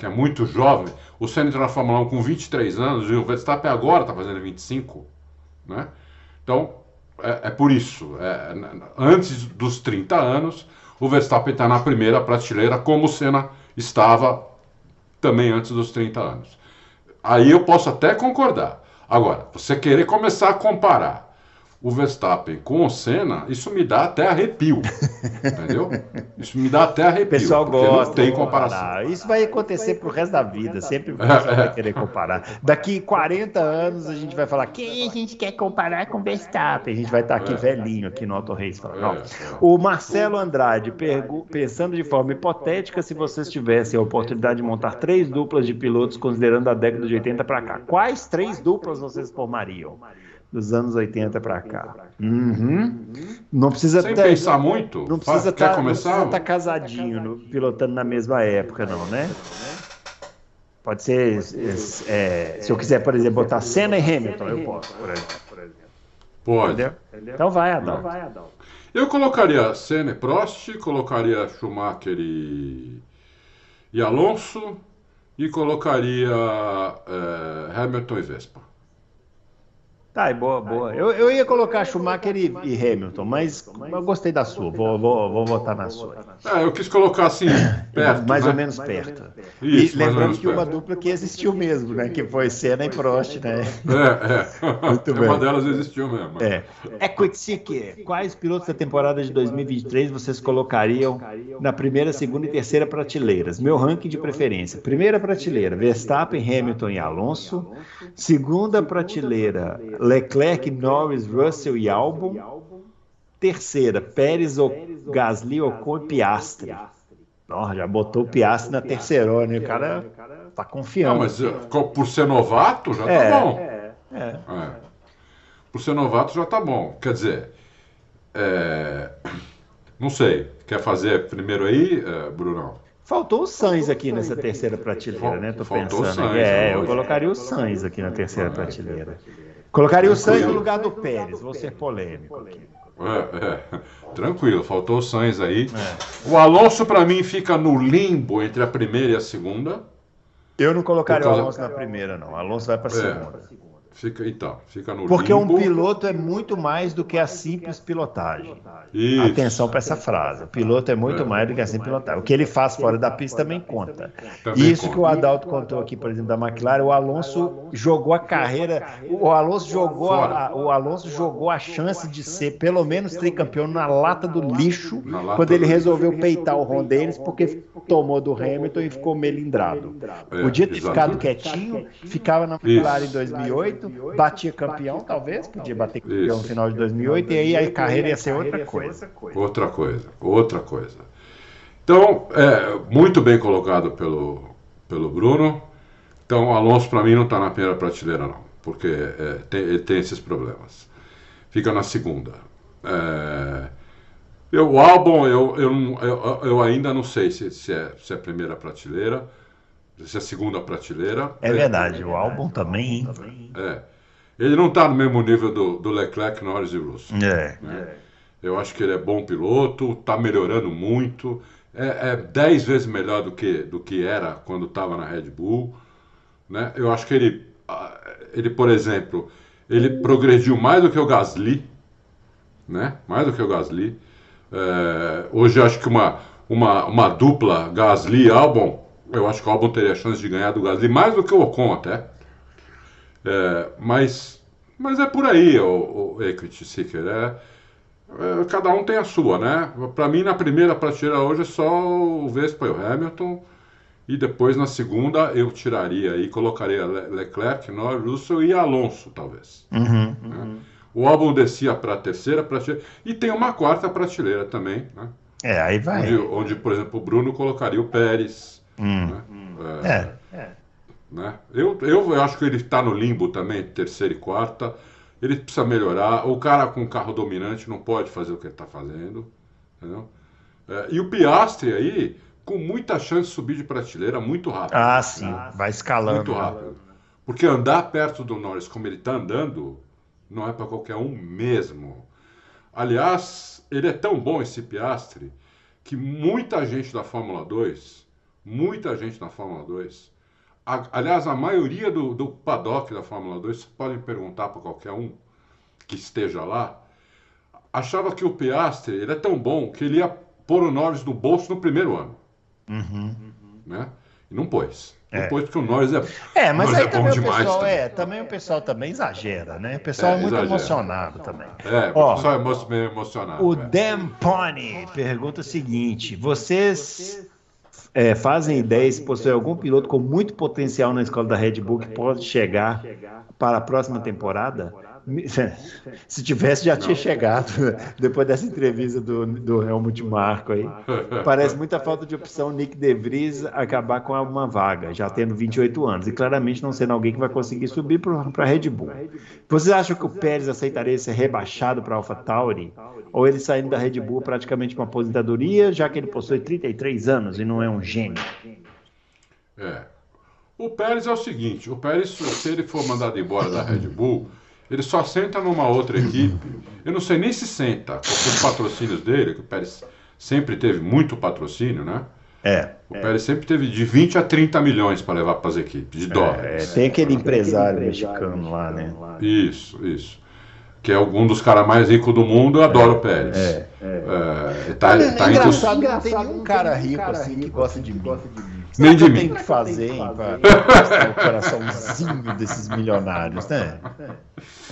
que é muito jovem, o Senna entrou na Fórmula 1 com 23 anos e o Verstappen agora está fazendo 25, né? Então, é, é por isso. É, antes dos 30 anos, o Verstappen está na primeira prateleira, como o Senna estava também antes dos 30 anos. Aí eu posso até concordar. Agora, você querer começar a comparar o Verstappen com o Senna, isso me dá até arrepio. entendeu? Isso me dá até arrepio. O pessoal gosta. Não tem comparação. Isso vai acontecer pro resto da vida. Sempre o pessoal vai querer comparar. Daqui 40 anos a gente vai falar: quem a gente quer comparar com o Verstappen? A gente vai estar aqui é. velhinho aqui no Auto Race. Falando, é, é. O Marcelo Andrade, pensando de forma hipotética, se vocês tivessem a oportunidade de montar três duplas de pilotos, considerando a década de 80 para cá, quais três duplas vocês formariam? Dos anos 80 para cá. Uhum. Não precisa Sem ter, pensar muito. Não precisa estar tá, tá casadinho no, pilotando na mesma época, não, né? Pode ser, é, se eu quiser, por exemplo, botar Senna e Hamilton, eu posso, por exemplo. Pode. Entendeu? Então vai, Adalto. Eu colocaria Senna e Prost, colocaria Schumacher e, e Alonso e colocaria é, Hamilton e Vespa. Tá, boa, boa. Eu, eu ia colocar Schumacher e, e Hamilton, mas eu gostei da sua. Vou, vou, vou votar na sua. É, eu quis colocar assim, perto. mais né? ou menos perto. Isso, e lembrando que perto. uma dupla que existiu mesmo, né? Que foi Senna e Prost, né? É, é. Muito bem. Uma delas existiu mesmo. É. É Quick quais pilotos da temporada de 2023 vocês colocariam na primeira, segunda e terceira prateleiras? Meu ranking de preferência. Primeira prateleira, Verstappen, Hamilton e Alonso. Segunda prateleira, Leclerc, Norris, Russell e Albon. Terceira, Pérez, o Gasly, Ocon e Piastri. Oh, já botou o Piastri na terceira, né? O cara tá confiando. Não, mas eh, por ser novato já tá é, tá bom. É, é. Por ser novato já tá bom. Quer dizer, é... não sei. Quer fazer primeiro aí, Brunão? Faltou o Sainz aqui nessa terceira prateleira, né? Tô pensando. É, eu colocaria o Sainz aqui na terceira prateleira. Colocaria o Sainz no lugar do Pérez, vou ser polêmico aqui. É, é. Tranquilo, faltou o Sainz aí. É. O Alonso, para mim, fica no limbo entre a primeira e a segunda. Eu não colocaria causa... o Alonso na primeira, não. O Alonso vai para a é. segunda. Fica, então, fica no Porque limbo. um piloto é muito mais do que a simples pilotagem. Isso. Atenção para essa frase. O piloto é muito é. mais do que a simples pilotagem. O que ele faz fora da pista também conta. Também Isso conta. que o Adalto contou aqui, por exemplo, da McLaren, o Alonso jogou a carreira, o Alonso jogou a, o Alonso jogou a chance de ser pelo menos tricampeão na lata do lixo quando ele resolveu peitar o Ron Dennis porque tomou do Hamilton e ficou melindrado. É, Podia ter ficado quietinho, ficava na McLaren em 2008 2008, batia campeão, talvez, podia bater campeão Isso. no final de 2008, e aí a carreira ia ser outra coisa. Outra coisa, outra coisa. Então, é, muito bem colocado pelo, pelo Bruno. Então, o Alonso, para mim, não está na primeira prateleira, não, porque é, tem, ele tem esses problemas. Fica na segunda. É, eu, o álbum, eu, eu, eu, eu, ainda não sei se, se, é, se é primeira prateleira essa é a segunda prateleira. É verdade, o álbum também. É. Ele não está no mesmo nível do, do Leclerc, Norris e Russell. É. Né? Eu acho que ele é bom piloto, está melhorando muito. É, é dez vezes melhor do que, do que era quando estava na Red Bull. Né? Eu acho que ele, ele, por exemplo, ele progrediu mais do que o Gasly. né? Mais do que o Gasly. É, hoje acho que uma, uma, uma dupla Gasly Albon, eu acho que o Albon teria chance de ganhar do Gasly mais do que o Ocon até. É, mas, mas é por aí o, o Equity Seeker. É, é, cada um tem a sua, né? Para mim, na primeira prateleira hoje é só o Vespa e o Hamilton. E depois na segunda eu tiraria e colocaria Leclerc, Norris, Russell e Alonso, talvez. Uhum, né? O álbum descia para a terceira prateleira. E tem uma quarta prateleira também, né? É, aí vai. Onde, onde, por exemplo, o Bruno colocaria o Pérez. Hum. Né? É. é. Né? Eu, eu, eu acho que ele está no limbo também, terceira e quarta. Ele precisa melhorar. O cara com carro dominante não pode fazer o que ele está fazendo. Entendeu? É, e o Piastre aí, com muita chance de subir de prateleira muito rápido. Ah, sim. Vai escalando. Muito rápido. Porque andar perto do Norris como ele está andando, não é para qualquer um mesmo. Aliás, ele é tão bom esse Piastre que muita gente da Fórmula 2, muita gente da Fórmula 2, a, aliás, a maioria do, do paddock da Fórmula 2, podem perguntar para qualquer um que esteja lá, achava que o Piastre ele é tão bom que ele ia pôr o Norris no bolso no primeiro ano. Uhum. Né? E não pôs. É. Depois porque o Norris é, É, mas aí é bom também o demais. pessoal também. é, também o pessoal também exagera, né? O pessoal é, É, muito exagera. emocionado também. É, Ó, o pessoal é meio emocionado. O é. Dan Pony pergunta o seguinte: vocês é, fazem ideia se possui algum piloto com muito potencial na escola da Red Bull que pode chegar para a próxima temporada? Se tivesse, já tinha chegado depois dessa entrevista do, do Helmut Marko aí. Parece muita falta de opção Nick De Vries acabar com uma vaga, já tendo 28 anos, e claramente não sendo alguém que vai conseguir subir para a Red Bull. Vocês acham que o Pérez aceitaria ser rebaixado para a AlphaTauri? Ou ele saindo da Red Bull praticamente com aposentadoria, já que ele possui 33 anos e não é um gênio? É. O Pérez é o seguinte: o Pérez, se ele for mandado embora da Red Bull, ele só senta numa outra equipe. Eu não sei nem se senta, porque os patrocínios dele, que o Pérez sempre teve muito patrocínio, né? É. O Pérez sempre teve de 20 a 30 milhões para levar para as equipes, de É, dólares. tem aquele empresário mexicano lá, né? Isso, isso. Que é um dos caras mais ricos do mundo, eu adoro o Pérez. É, É, tá, Olha, tá é entre os- engraçado, tem nenhum cara rico assim que gosta de mim. Nem de que eu mim. tenho que fazer hein, para o coraçãozinho desses milionários, né?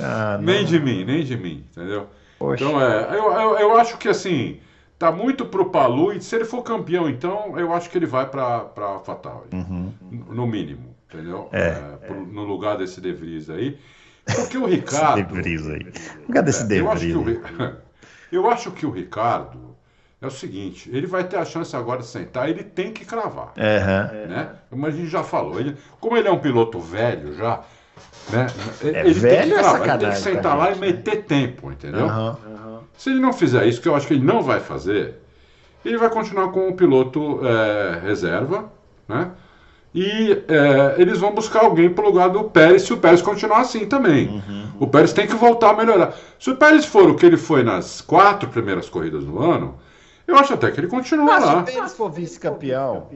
Ah. Nem de mim, nem de mim, entendeu? Poxa. Então, é, eu, eu, eu acho que assim, tá muito pro Palu, e se ele for campeão, então, eu acho que ele vai pra, pra AlphaTauri, no mínimo, entendeu? Uhum. É. pro- no lugar desse De Vries aí. Porque o Ricardo. De Vries aí. Cadê esse De eu, acho que o, Vries? Eu acho que o Ricardo é o seguinte, ele vai ter a chance agora de sentar, ele tem que cravar. Aham. né? Mas a gente já falou, ele, como ele é um piloto velho já, né? É, ele velho tem que é cravar, ele tem que sentar lá e né? meter tempo, entendeu? Aham. Se ele não fizer isso, que eu acho que ele não vai fazer, ele vai continuar com o piloto é, reserva, né? E é, eles vão buscar alguém para o lugar do Pérez se o Pérez continuar assim também. Uhum. O Pérez tem que voltar a melhorar. Se o Pérez for o que ele foi nas quatro primeiras corridas do ano, eu acho até que ele continua Mas se lá. o Pérez for vice-campeão,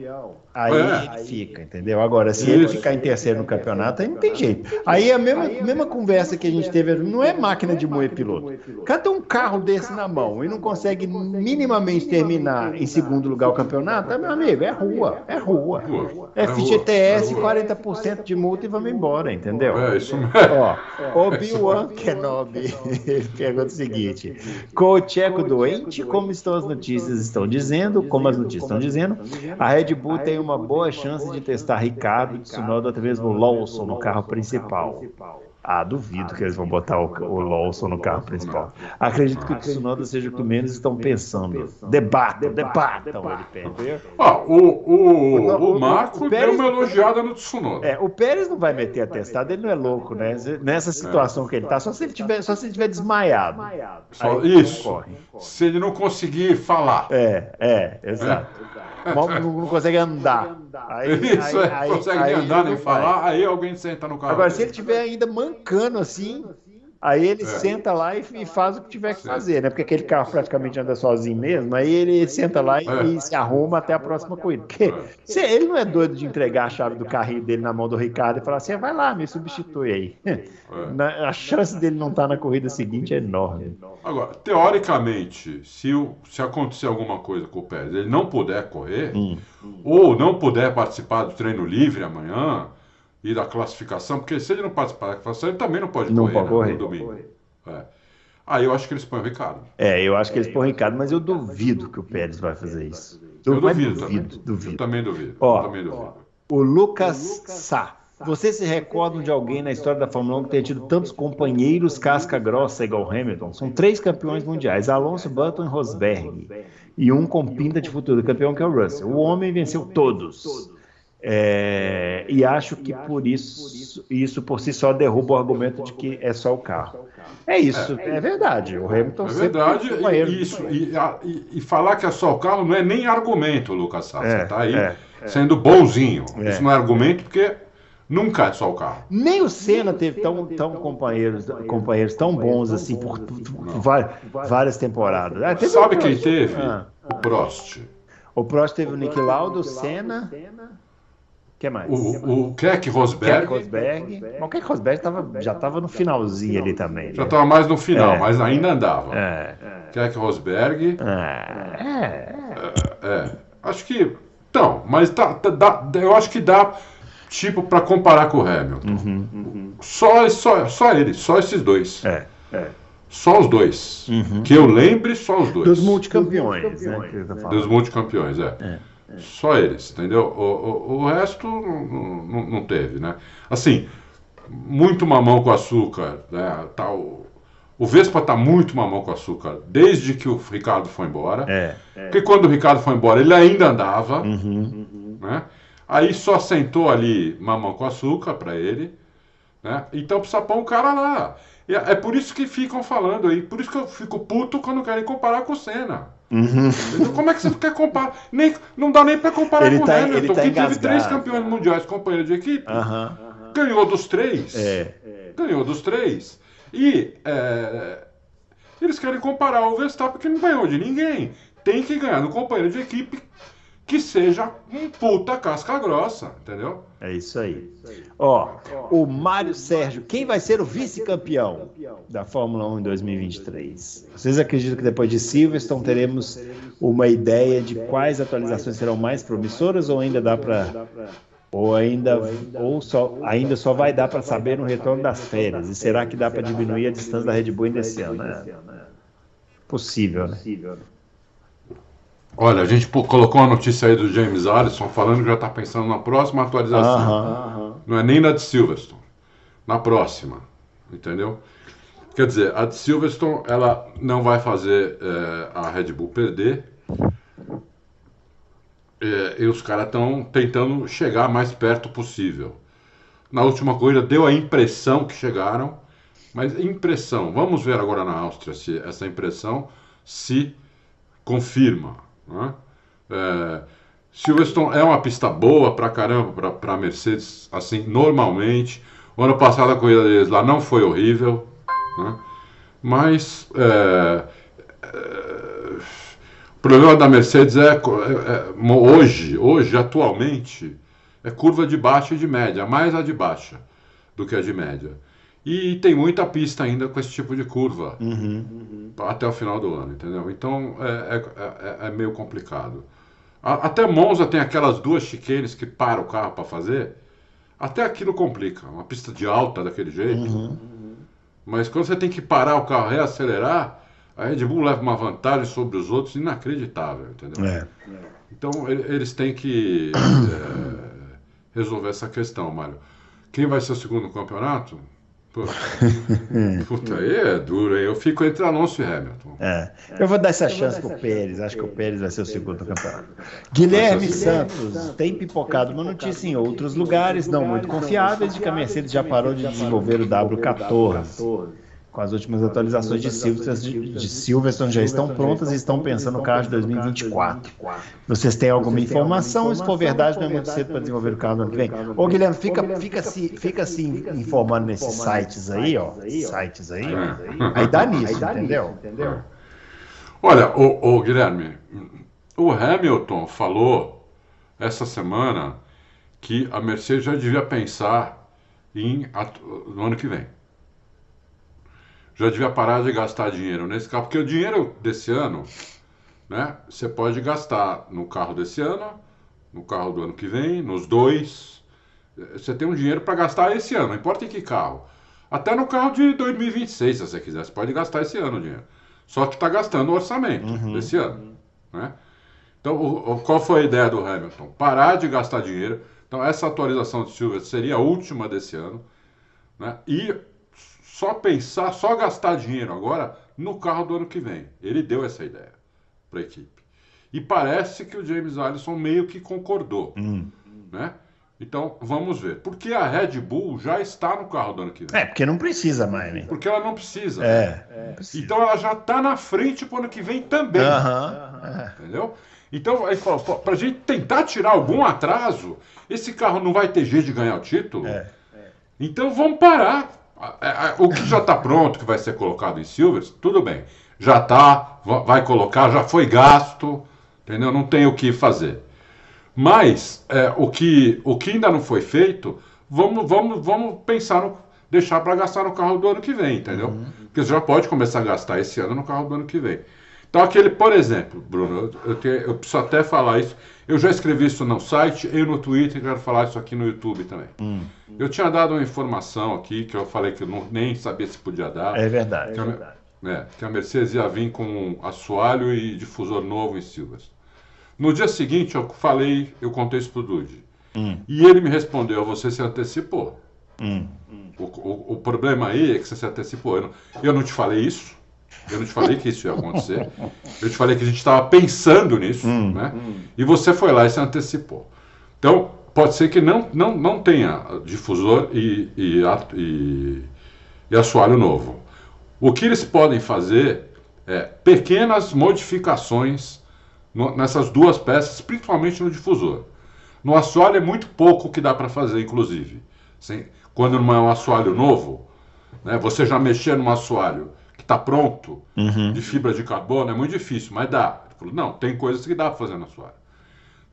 aí É. ele fica, entendeu? Agora, se ele Isso. ficar em terceiro no campeonato, aí não tem jeito. Aí é a mesma, mesma conversa que a gente teve, não é máquina de moer piloto. Tem um carro desse na mão e não consegue minimamente terminar em segundo lugar o campeonato, é, meu amigo, é rua, é rua. É É FGTS, rua. 40% de multa e vamos embora, entendeu? É isso mesmo. Ó, Obi-Wan Kenobi pergunta o seguinte: com o Tcheco doente, como estão as notícias estão dizendo, como as notícias estão dizendo, a Red Bull tem uma boa chance de testar Ricardo, Tsunoda, até mesmo Lawson no carro principal. Ah, duvido que eles vão botar o, o Lawson no carro principal. Acredito que o Tsunoda seja o que menos estão pensando. Debatam, debatam, ele. Ó, o, o, O- o Marco o Pérez- deu uma elogiada no Tsunoda. É, o Pérez não vai meter atestado, ele não é louco, né? Nessa situação que ele tá, só se ele tiver, só se ele tiver desmaiado. Só- isso. corre. Se ele não conseguir falar. É, é, exato. Mal- Não, não consegue andar. Aí, Isso, aí- é, aí- consegue aí andar nem vai. falar, aí alguém senta no carro. Agora, se ele tiver ainda mancando assim, Aí ele é. senta lá e, e, faz o que tiver que fazer, né? Porque aquele carro praticamente anda sozinho mesmo. Aí ele senta lá e, é. e se arruma até a próxima corrida. Porque é. se ele não é doido de entregar a chave do carrinho dele na mão do Ricardo e falar assim: vai lá, me substitui aí. É. a chance dele não estar tá na corrida seguinte é enorme. Agora, teoricamente, se, se acontecer alguma coisa com o Pérez, ele não puder correr, hum. ou não puder participar do treino livre amanhã e da classificação, porque se ele não participar da classificação, ele também não pode não correr, pode né, correr. no domingo. É. Aí eu acho que eles põem o Ricardo. É, eu acho que eles põem o Ricardo, mas eu duvido que o Pérez vai fazer isso. Eu, eu duvido, duvido, também. duvido. Eu também duvido. Ó, também duvido. O Lucas Sá. Vocês se recordam de alguém na história da Fórmula 1 que tenha tido tantos companheiros casca grossa igual Hamilton? São três campeões mundiais: Alonso, Button e Rosberg. E um com pinta de futuro campeão, que é o Russell. O homem venceu todos. É, e acho que por isso, isso por si só derruba o argumento de que é só o carro. É isso, é, é verdade. O Hamilton é verdade. E, isso, e, e, e, falar que é só o carro não é nem argumento, Lucas Sá. É, Você está aí é, é, sendo bonzinho. Isso não é argumento porque nunca é só o carro. Nem o Senna teve tão, tão companheiros, companheiros tão bons assim por, por várias temporadas. Ah, Sabe quem teve? Ah. O Prost. O Prost teve o Nick Lauda, o Senna que mais? O, o Keck Rosberg. Keck Rosberg. Mas o Keck Rosberg tava, já estava no finalzinho ali também. Né? Já estava mais no final, é. mas ainda andava. É. Keck Rosberg. É. é. é. Acho que. Então, mas tá, tá, dá, eu acho que dá tipo para comparar com o Hamilton. Uhum, uhum. Só, só, só ele, só esses dois. É. é. Só os dois. Uhum. Que eu lembre, só os dois. Dos multicampeões, né? Dos multicampeões, é. Só eles, entendeu? O, o, o resto não, não, teve, né? Assim, muito mamão com açúcar, né? Tá, o, o Vespa tá muito mamão com açúcar desde que o Ricardo foi embora. É, é. Porque quando o Ricardo foi embora, ele ainda andava, uhum, né? Aí só sentou ali mamão com açúcar para ele, né? Então precisa pôr um cara lá. E é, é por isso que ficam falando aí, por isso que eu fico puto quando querem comparar com o Senna. Uhum. Como é que você quer comparar? Nem, não dá nem para comparar ele com tá, o Hamilton, tá que teve três campeões mundiais companheiro de equipe. Uhum. Ganhou dos três. É. Ganhou dos três. E é, eles querem comparar o Verstappen que não ganhou de ninguém. Tem que ganhar no companheiro de equipe que seja um puta casca grossa, entendeu? É isso aí. Ó, o Mário Sérgio, quem vai ser o vice-campeão da Fórmula 1 em 2023? Vocês acreditam que depois de Silverstone teremos uma ideia de quais atualizações serão mais promissoras ou ainda dá para ou ainda ou só ainda só vai dar para saber no retorno das férias? E será que dá para diminuir a distância da Red Bull ainda esse ano? É possível, né? Olha, a gente colocou uma notícia aí do James Allison falando que já está pensando na próxima atualização. Não é nem na de Silverstone, na próxima, entendeu? Quer dizer, a de Silverstone ela não vai fazer é, a Red Bull perder. É, e os caras estão tentando chegar mais perto possível. Na última corrida deu a impressão que chegaram, mas impressão. Vamos ver agora na Áustria se essa impressão se confirma. Né? É, Silverstone é uma pista boa pra caramba para Mercedes, assim, normalmente. O ano passado a corrida deles lá não foi horrível, né? mas é, é, o problema da Mercedes é, é, é, hoje, hoje, atualmente, é curva de baixa e de média, mais a de baixa do que a de média. E tem muita pista ainda com esse tipo de curva uhum. até o final do ano, entendeu? Então é, é, é, é meio complicado. A, até Monza tem aquelas duas chiquenes que para o carro para fazer. Até aquilo complica. Uma pista de alta daquele jeito. Uhum. Mas quando você tem que parar o carro e reacelerar, a Red Bull leva uma vantagem sobre os outros inacreditável, entendeu? É. Então eles têm que é, resolver essa questão, Mário. Quem vai ser o segundo campeonato? Puta, aí é duro, hein? Eu fico entre Alonso e Hamilton. É. Eu vou dar essa chance pro Pérez. Acho que o Pérez vai ser o segundo campeonato. Guilherme Santos tem pipocado uma notícia em outros lugares, não muito confiáveis, de que a Mercedes já parou de desenvolver o W14. Com as últimas atualizações de Silverstone, de Silverstone já estão prontas e estão pensando no carro de 2024. Vocês têm alguma informação? Se for verdade, não é muito cedo para desenvolver o carro no ano que vem. Ô, Guilherme, fica, fica, se, fica se informando nesses sites aí, ó. Sites aí, aí dá nisso, entendeu? Olha, o, o Guilherme, o Hamilton falou essa semana que a Mercedes já devia pensar em no ano que vem já devia parar de gastar dinheiro nesse carro, porque o dinheiro desse ano, né, você pode gastar no carro desse ano, no carro do ano que vem, nos dois. Você tem um dinheiro para gastar esse ano, não importa em que carro. Até no carro de 2026, se você quiser, você pode gastar esse ano o dinheiro. Só que está gastando o orçamento uhum. desse ano. Né? Então, o, o, qual foi a ideia do Hamilton? Parar de gastar dinheiro. Então, essa atualização de Silver seria a última desse ano. Né? E só pensar, só gastar dinheiro agora no carro do ano que vem. Ele deu essa ideia para a equipe. E parece que o James Allison meio que concordou. Hum. Né? Então, vamos ver. Porque a Red Bull já está no carro do ano que vem. É, porque não precisa mais, né? Porque ela não precisa. É. Né? Precisa. Então, ela já está na frente para o ano que vem também. Uh -huh. Entendeu? Então, aí falou, para a gente tentar tirar algum atraso, esse carro não vai ter jeito de ganhar o título. É. Então, vamos parar. O que já está pronto, que vai ser colocado em Silvers, tudo bem. Já está, vai colocar, já foi gasto, entendeu? Não tem o que fazer. Mas é, o, que, o que ainda não foi feito, vamos, vamos, vamos pensar no. deixar para gastar no carro do ano que vem, entendeu? Uhum. Porque você já pode começar a gastar esse ano no carro do ano que vem. Então, aquele, por exemplo, Bruno, eu, eu, eu preciso até falar isso. Eu já escrevi isso no site e no Twitter, quero falar isso aqui no YouTube também. Hum. Eu tinha dado uma informação aqui que eu falei que eu não, nem sabia se podia dar. É verdade. Que, é verdade. A, é, que a Mercedes ia vir com um assoalho e difusor novo em Silvers. No dia seguinte, eu falei, eu contei isso pro Dude. Hum. E ele me respondeu: você se antecipou. Hum. O, o, o, problema aí é que você se antecipou. Eu não, eu não te falei isso. Eu não te falei que isso ia acontecer. Eu te falei que a gente estava pensando nisso, hum, né? Hum. E você foi lá e se antecipou. Então, pode ser que não, não, não tenha difusor e, e, e, e assoalho novo. O que eles podem fazer é pequenas modificações no, nessas duas peças, principalmente no difusor. No assoalho é muito pouco que dá para fazer, inclusive. Sem, quando não é um assoalho novo, né, você já mexer no assoalho está pronto uhum. de fibra de carbono, é muito difícil, mas dá. Ele falou, não, tem coisas que dá para fazer na assoalho.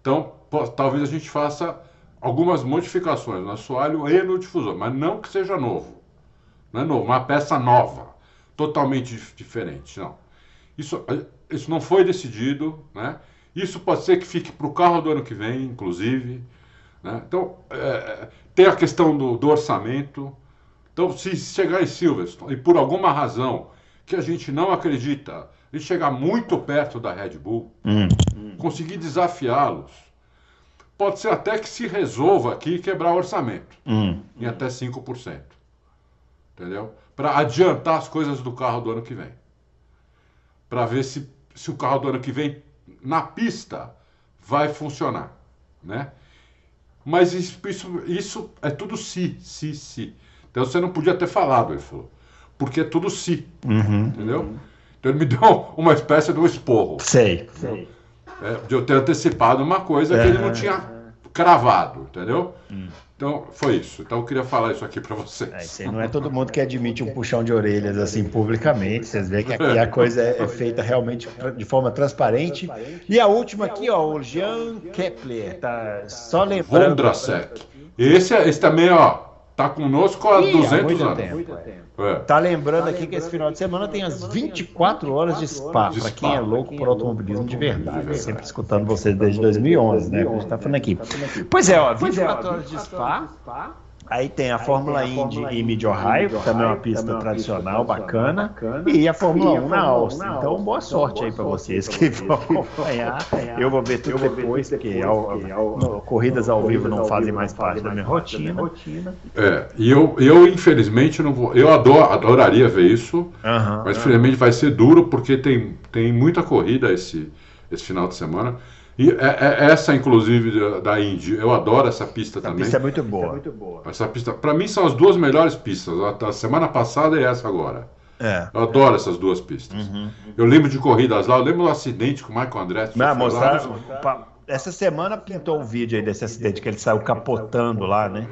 Então, pô, talvez a gente faça algumas modificações no assoalho e no difusor, mas não que seja novo. Não é novo, uma peça nova, totalmente diferente, não. Isso, isso não foi decidido, né? Isso pode ser que fique para o carro do ano que vem, inclusive. Né? Então, é, tem a questão do, do orçamento. Então, se chegar em Silverstone e por alguma razão que a gente não acredita e chegar muito perto da Red Bull, hum. conseguir desafiá-los, pode ser até que se resolva aqui quebrar o orçamento hum. em até 5%. Entendeu? Para adiantar as coisas do carro do ano que vem. Para ver se, se o carro do ano que vem, na pista, vai funcionar. Né? Mas isso, isso, isso é tudo se, se, se. Então você não podia ter falado, ele falou porque é tudo si. Uhum. Entendeu? Então ele me deu uma espécie de um esporro. Sei. sei. É, de eu ter antecipado uma coisa é, que ele não tinha cravado, entendeu? Hum. Então foi isso. Então eu queria falar isso aqui para vocês. É, não é todo mundo que admite um puxão de orelhas assim publicamente. Vocês veem que aqui a coisa é, é feita realmente de forma transparente. E a última aqui, ó, o Jean Kepler, tá só lembrando. Vondrasek. Esse, esse também, ó, tá conosco há Ih, 200 há muito anos. Tempo, muito tempo. É. Tá lembrando aqui que esse final de semana tem as 24 horas de spa, para quem é louco por automobilismo de verdade. Sempre escutando vocês desde 2011, né? Que a gente tá falando aqui. Pois é, ó, 24 horas de spa. Aí tem a Fórmula Indy em Mid Ohio, que também é uma pista tradicional, bacana, e a Fórmula 1 na Áustria. Então, boa sorte aí para vocês que vão acompanhar. Eu vou ver tudo depois, porque corridas ao vivo não fazem mais parte da minha rotina. É, e eu, eu infelizmente não vou. Eu adoro, adoraria ver isso, mas infelizmente vai ser duro porque tem, tem muita corrida esse, esse final de semana. E é, é essa, inclusive, da Indy, eu adoro essa pista essa também. Pista é muito boa. É muito boa. Essa pista, para mim, são as duas melhores pistas. A, semana passada e essa agora. É. Eu adoro essas duas pistas. Uhum. Eu lembro de corridas lá, eu lembro do acidente com o Michael Andretti. Não, mostrar, essa semana pintou um vídeo aí desse acidente que ele saiu capotando lá, né?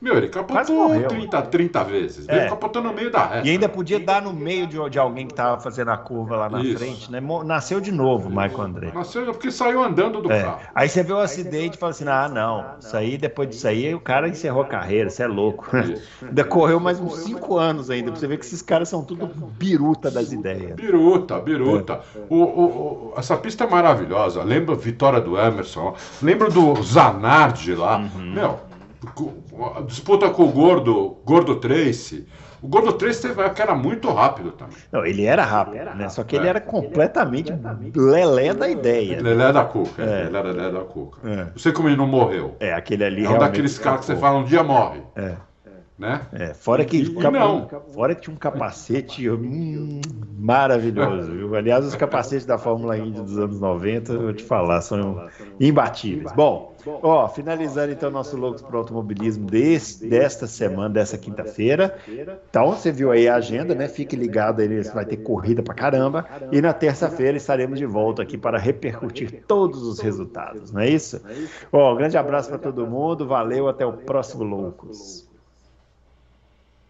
Meu, ele capotou 30, 30 vezes. É. Ele capotou no meio da reta. E ainda podia dar no meio de, de alguém que estava fazendo a curva lá na Isso. frente, né? Nasceu de novo o Michael André. Nasceu porque saiu andando do é. carro. Aí você vê o acidente e fala assim: ah, não, isso aí, depois disso aí, o cara encerrou a carreira, você é louco. ainda correu mais uns 5 anos ainda, pra você ver que esses caras são tudo biruta das ideias. Biruta, biruta. É. O, o, o, essa pista é maravilhosa. Lembra a vitória do Emerson, lembra do Zanardi lá. Uhum. Meu disputa com o Gordo, Gordo Trace. O Gordo Trace teve que era muito rápido também. Não, ele era rápido, ele era né? Só que ele é. era completamente lelé da ideia. Lelé da cuca. É. Ele era lelé da cuca. É. Não sei como ele não morreu. É, aquele ali É um daqueles caras que você fala um dia morre. É. Né? É, fora que, e, capa... não. fora que tinha um capacete hum, maravilhoso. Viu? Aliás, os capacetes da Fórmula Indy dos anos 90, eu vou te falar, são imbatíveis. Bom, ó, finalizando então nosso Loucos para o Automobilismo desse, desta semana, dessa quinta-feira. Então, você viu aí a agenda, né? Fique ligado aí, vai ter corrida pra caramba. E na terça-feira estaremos de volta aqui para repercutir todos os resultados, não é isso? Ó, um grande abraço para todo mundo, valeu, até o próximo Loucos.